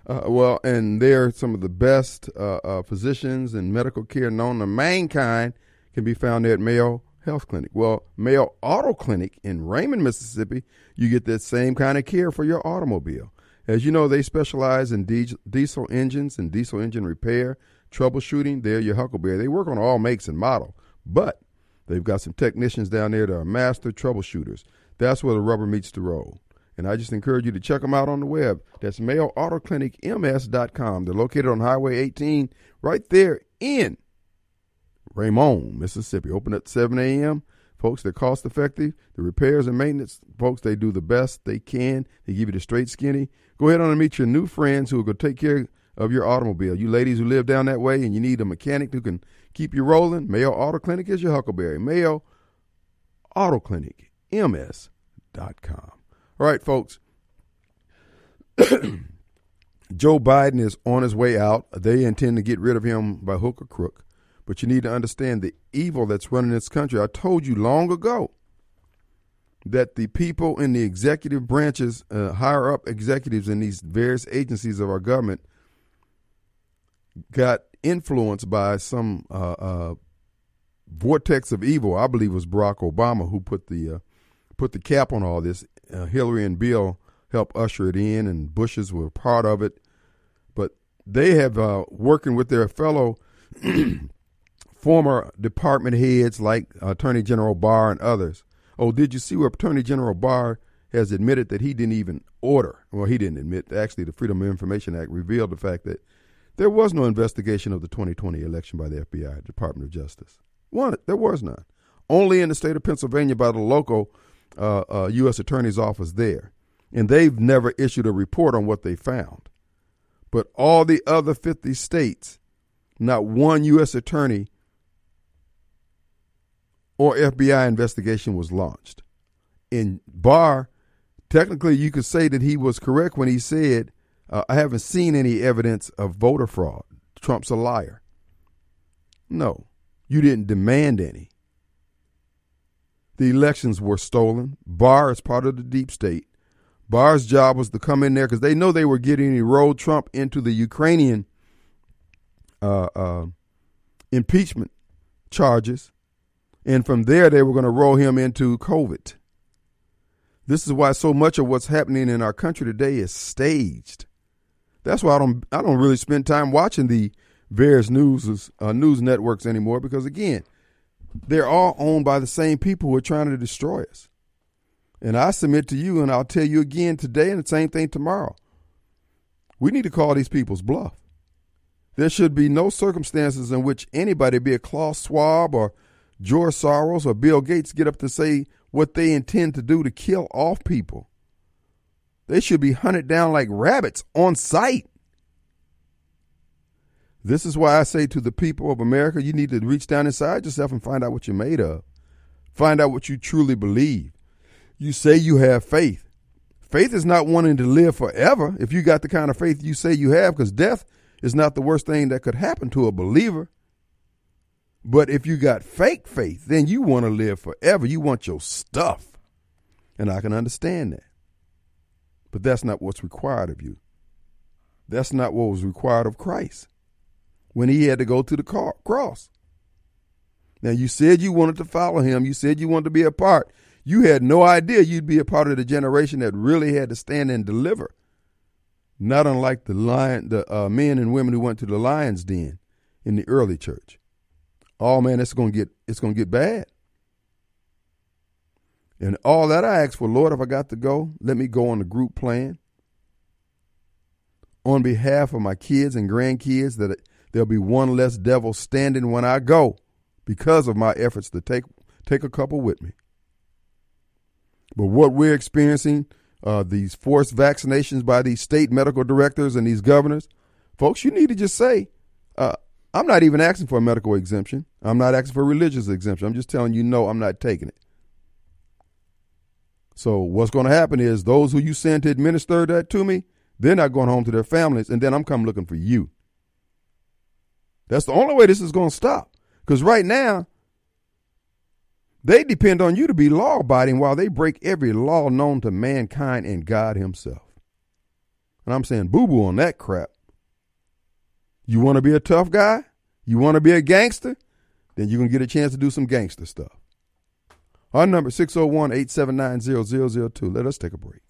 Uh, well, and they're some of the best uh, uh, physicians and medical care known to mankind can be found there at Mayo Health Clinic. Well, Mayo Auto Clinic in Raymond, Mississippi, you get that same kind of care for your automobile. As you know, they specialize in diesel engines and diesel engine repair, troubleshooting. They're your Huckleberry. They work on all makes and model, but they've got some technicians down there that are master troubleshooters. That's where the rubber meets the road. And I just encourage you to check them out on the web. That's MayoAutoClinicMS.com. They're located on Highway 18 right there in Raymond, Mississippi. Open at 7 a.m. Folks, they're cost effective. The repairs and maintenance, folks, they do the best they can. They give you the straight skinny. Go ahead on and meet your new friends who are going to take care of your automobile. You ladies who live down that way and you need a mechanic who can keep you rolling, Mayo Auto Clinic is your huckleberry. Mayo Auto Clinic, MS.com. All right, folks. (clears throat) Joe Biden is on his way out. They intend to get rid of him by hook or crook. But you need to understand the evil that's running this country. I told you long ago that the people in the executive branches, uh, higher up executives in these various agencies of our government, got influenced by some uh, uh, vortex of evil. I believe it was Barack Obama who put the uh, put the cap on all this uh, Hillary and Bill helped usher it in, and Bushes were part of it. But they have uh, working with their fellow (clears throat) former department heads like Attorney General Barr and others. Oh, did you see where Attorney General Barr has admitted that he didn't even order? Well, he didn't admit. Actually, the Freedom of Information Act revealed the fact that there was no investigation of the 2020 election by the FBI, Department of Justice. One, there was none. Only in the state of Pennsylvania by the local uh, uh, U.S. Attorney's Office there, and they've never issued a report on what they found. But all the other 50 states, not one U.S. Attorney or FBI investigation was launched. In Barr, technically, you could say that he was correct when he said, uh, I haven't seen any evidence of voter fraud. Trump's a liar. No, you didn't demand any the elections were stolen. Barr is part of the deep state. Barr's job was to come in there because they know they were getting to roll Trump into the Ukrainian uh, uh, impeachment charges. And from there, they were going to roll him into COVID. This is why so much of what's happening in our country today is staged. That's why I don't I don't really spend time watching the various news uh, news networks anymore because again, they're all owned by the same people who are trying to destroy us. And I submit to you, and I'll tell you again today, and the same thing tomorrow. We need to call these people's bluff. There should be no circumstances in which anybody, be it Klaus Schwab or George Soros or Bill Gates, get up to say what they intend to do to kill off people. They should be hunted down like rabbits on sight. This is why I say to the people of America, you need to reach down inside yourself and find out what you're made of. Find out what you truly believe. You say you have faith. Faith is not wanting to live forever if you got the kind of faith you say you have, because death is not the worst thing that could happen to a believer. But if you got fake faith, then you want to live forever. You want your stuff. And I can understand that. But that's not what's required of you. That's not what was required of Christ when he had to go to the cross. Now, you said you wanted to follow him. You said you wanted to be a part. You had no idea you'd be a part of the generation that really had to stand and deliver. Not unlike the lion, the uh, men and women who went to the lion's den in the early church. Oh man, it's gonna get it's gonna get bad. And all that I asked for, Lord, if I got to go, let me go on the group plan. On behalf of my kids and grandkids, that there'll be one less devil standing when I go because of my efforts to take take a couple with me. But what we're experiencing, uh, these forced vaccinations by these state medical directors and these governors, folks, you need to just say, uh, I'm not even asking for a medical exemption. I'm not asking for a religious exemption. I'm just telling you, no, I'm not taking it. So what's going to happen is those who you send to administer that to me, they're not going home to their families, and then I'm coming looking for you. That's the only way this is going to stop. Because right now, they depend on you to be law abiding while they break every law known to mankind and God Himself. And I'm saying boo boo on that crap. You want to be a tough guy? You want to be a gangster? Then you're going to get a chance to do some gangster stuff. Our number 601 879 0002. Let us take a break.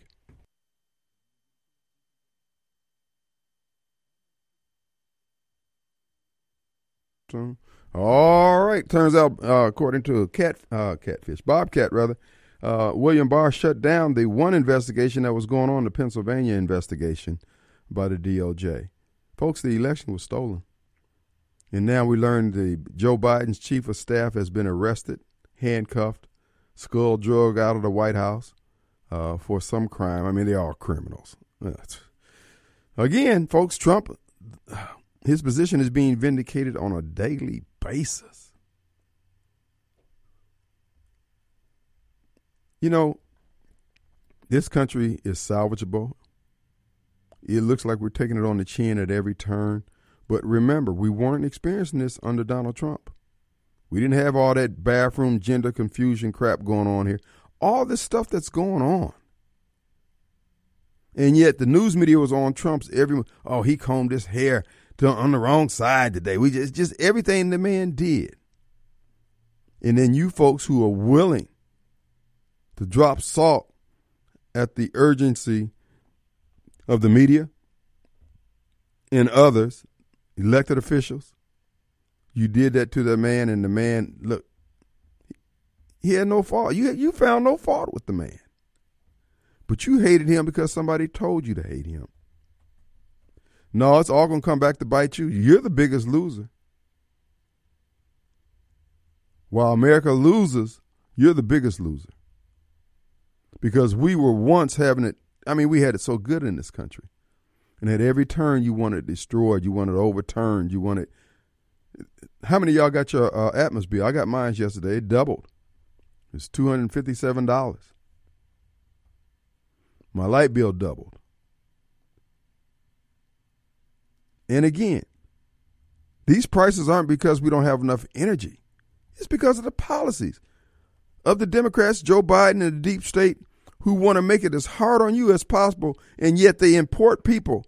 All right. Turns out, uh, according to cat, uh, catfish, Bobcat rather, uh, William Barr shut down the one investigation that was going on, the Pennsylvania investigation by the DOJ. Folks, the election was stolen. And now we learned the Joe Biden's chief of staff has been arrested, handcuffed, skull drug out of the White House uh, for some crime. I mean, they're criminals. (laughs) Again, folks, Trump, his position is being vindicated on a daily basis. You know, this country is salvageable. It looks like we're taking it on the chin at every turn. But remember, we weren't experiencing this under Donald Trump. We didn't have all that bathroom gender confusion crap going on here. All this stuff that's going on. And yet the news media was on Trump's every oh, he combed his hair on the wrong side today. We just just everything the man did. And then you folks who are willing to drop salt at the urgency of the media and others, elected officials, you did that to the man, and the man, look, he had no fault. You, you found no fault with the man. But you hated him because somebody told you to hate him. No, it's all going to come back to bite you. You're the biggest loser. While America loses, you're the biggest loser. Because we were once having it, I mean, we had it so good in this country. And at every turn, you wanted destroyed, you wanted overturned, you wanted how many y'all got your uh, Atmos bill? I got mine yesterday. It doubled. It's two hundred and fifty-seven dollars. My light bill doubled. And again, these prices aren't because we don't have enough energy. It's because of the policies of the Democrats, Joe Biden, and the deep state who want to make it as hard on you as possible, and yet they import people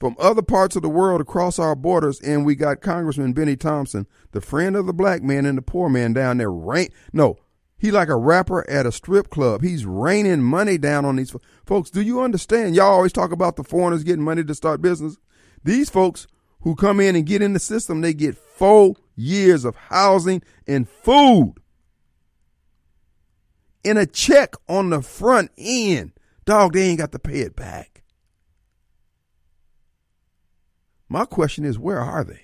from other parts of the world across our borders, and we got Congressman Bennie Thompson, the friend of the black man and the poor man down there. Rain, no, he like a rapper at a strip club. He's raining money down on these folks. Do you understand? Y'all always talk about the foreigners getting money to start business. These folks who come in and get in the system, they get four years of housing and food in a check on the front end. Dog, they ain't got to pay it back. My question is, where are they?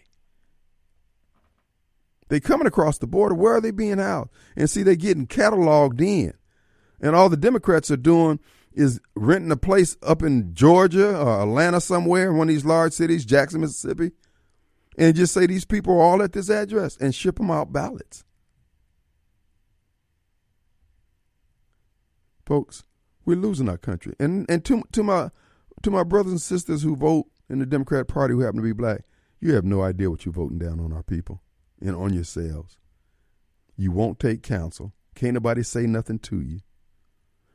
They coming across the border. Where are they being housed? And see, they getting cataloged in. And all the Democrats are doing is renting a place up in Georgia or Atlanta somewhere, one of these large cities, Jackson, Mississippi, and just say these people are all at this address and ship them out ballots. Folks, we're losing our country. And and to to my to my brothers and sisters who vote in the Democrat Party who happen to be black, you have no idea what you're voting down on our people and on yourselves. You won't take counsel. Can't nobody say nothing to you.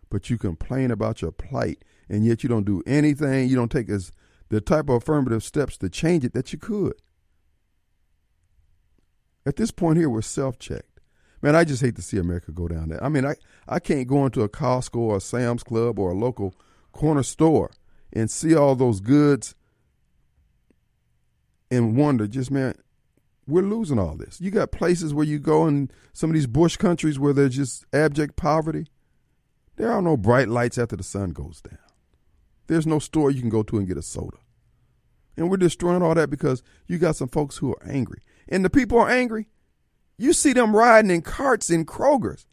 But you complain about your plight, and yet you don't do anything. You don't take as the type of affirmative steps to change it that you could. At this point here, we're self checked. Man, I just hate to see America go down there. I mean, I, I can't go into a Costco or a Sam's Club or a local corner store and see all those goods and wonder, just man, we're losing all this. You got places where you go in some of these bush countries where there's just abject poverty. There are no bright lights after the sun goes down. There's no store you can go to and get a soda. And we're destroying all that because you got some folks who are angry. And the people are angry. You see them riding in carts in Kroger's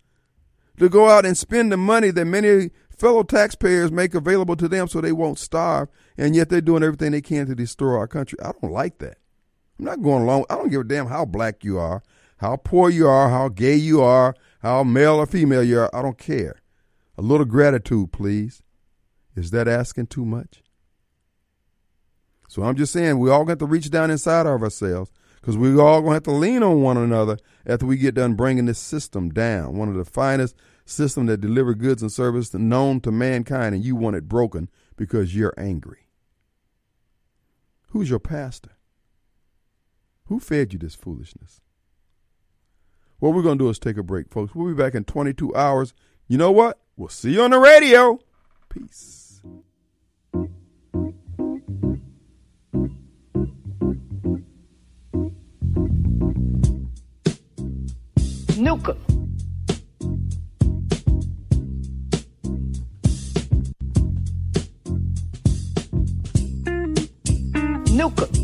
to go out and spend the money that many fellow taxpayers make available to them so they won't starve, and yet they're doing everything they can to destroy our country. I don't like that. I'm not going along. I don't give a damn how black you are, how poor you are, how gay you are, how male or female you are. I don't care. A little gratitude, please. Is that asking too much? So I'm just saying we all got to reach down inside of ourselves because we all gonna have to lean on one another after we get done bringing this system down. One of the finest systems that deliver goods and services known to mankind, and you want it broken because you're angry. Who's your pastor? Who fed you this foolishness? What we're going to do is take a break, folks. We'll be back in 22 hours. You know what? We'll see you on the radio. Peace. Nuka. Nuka.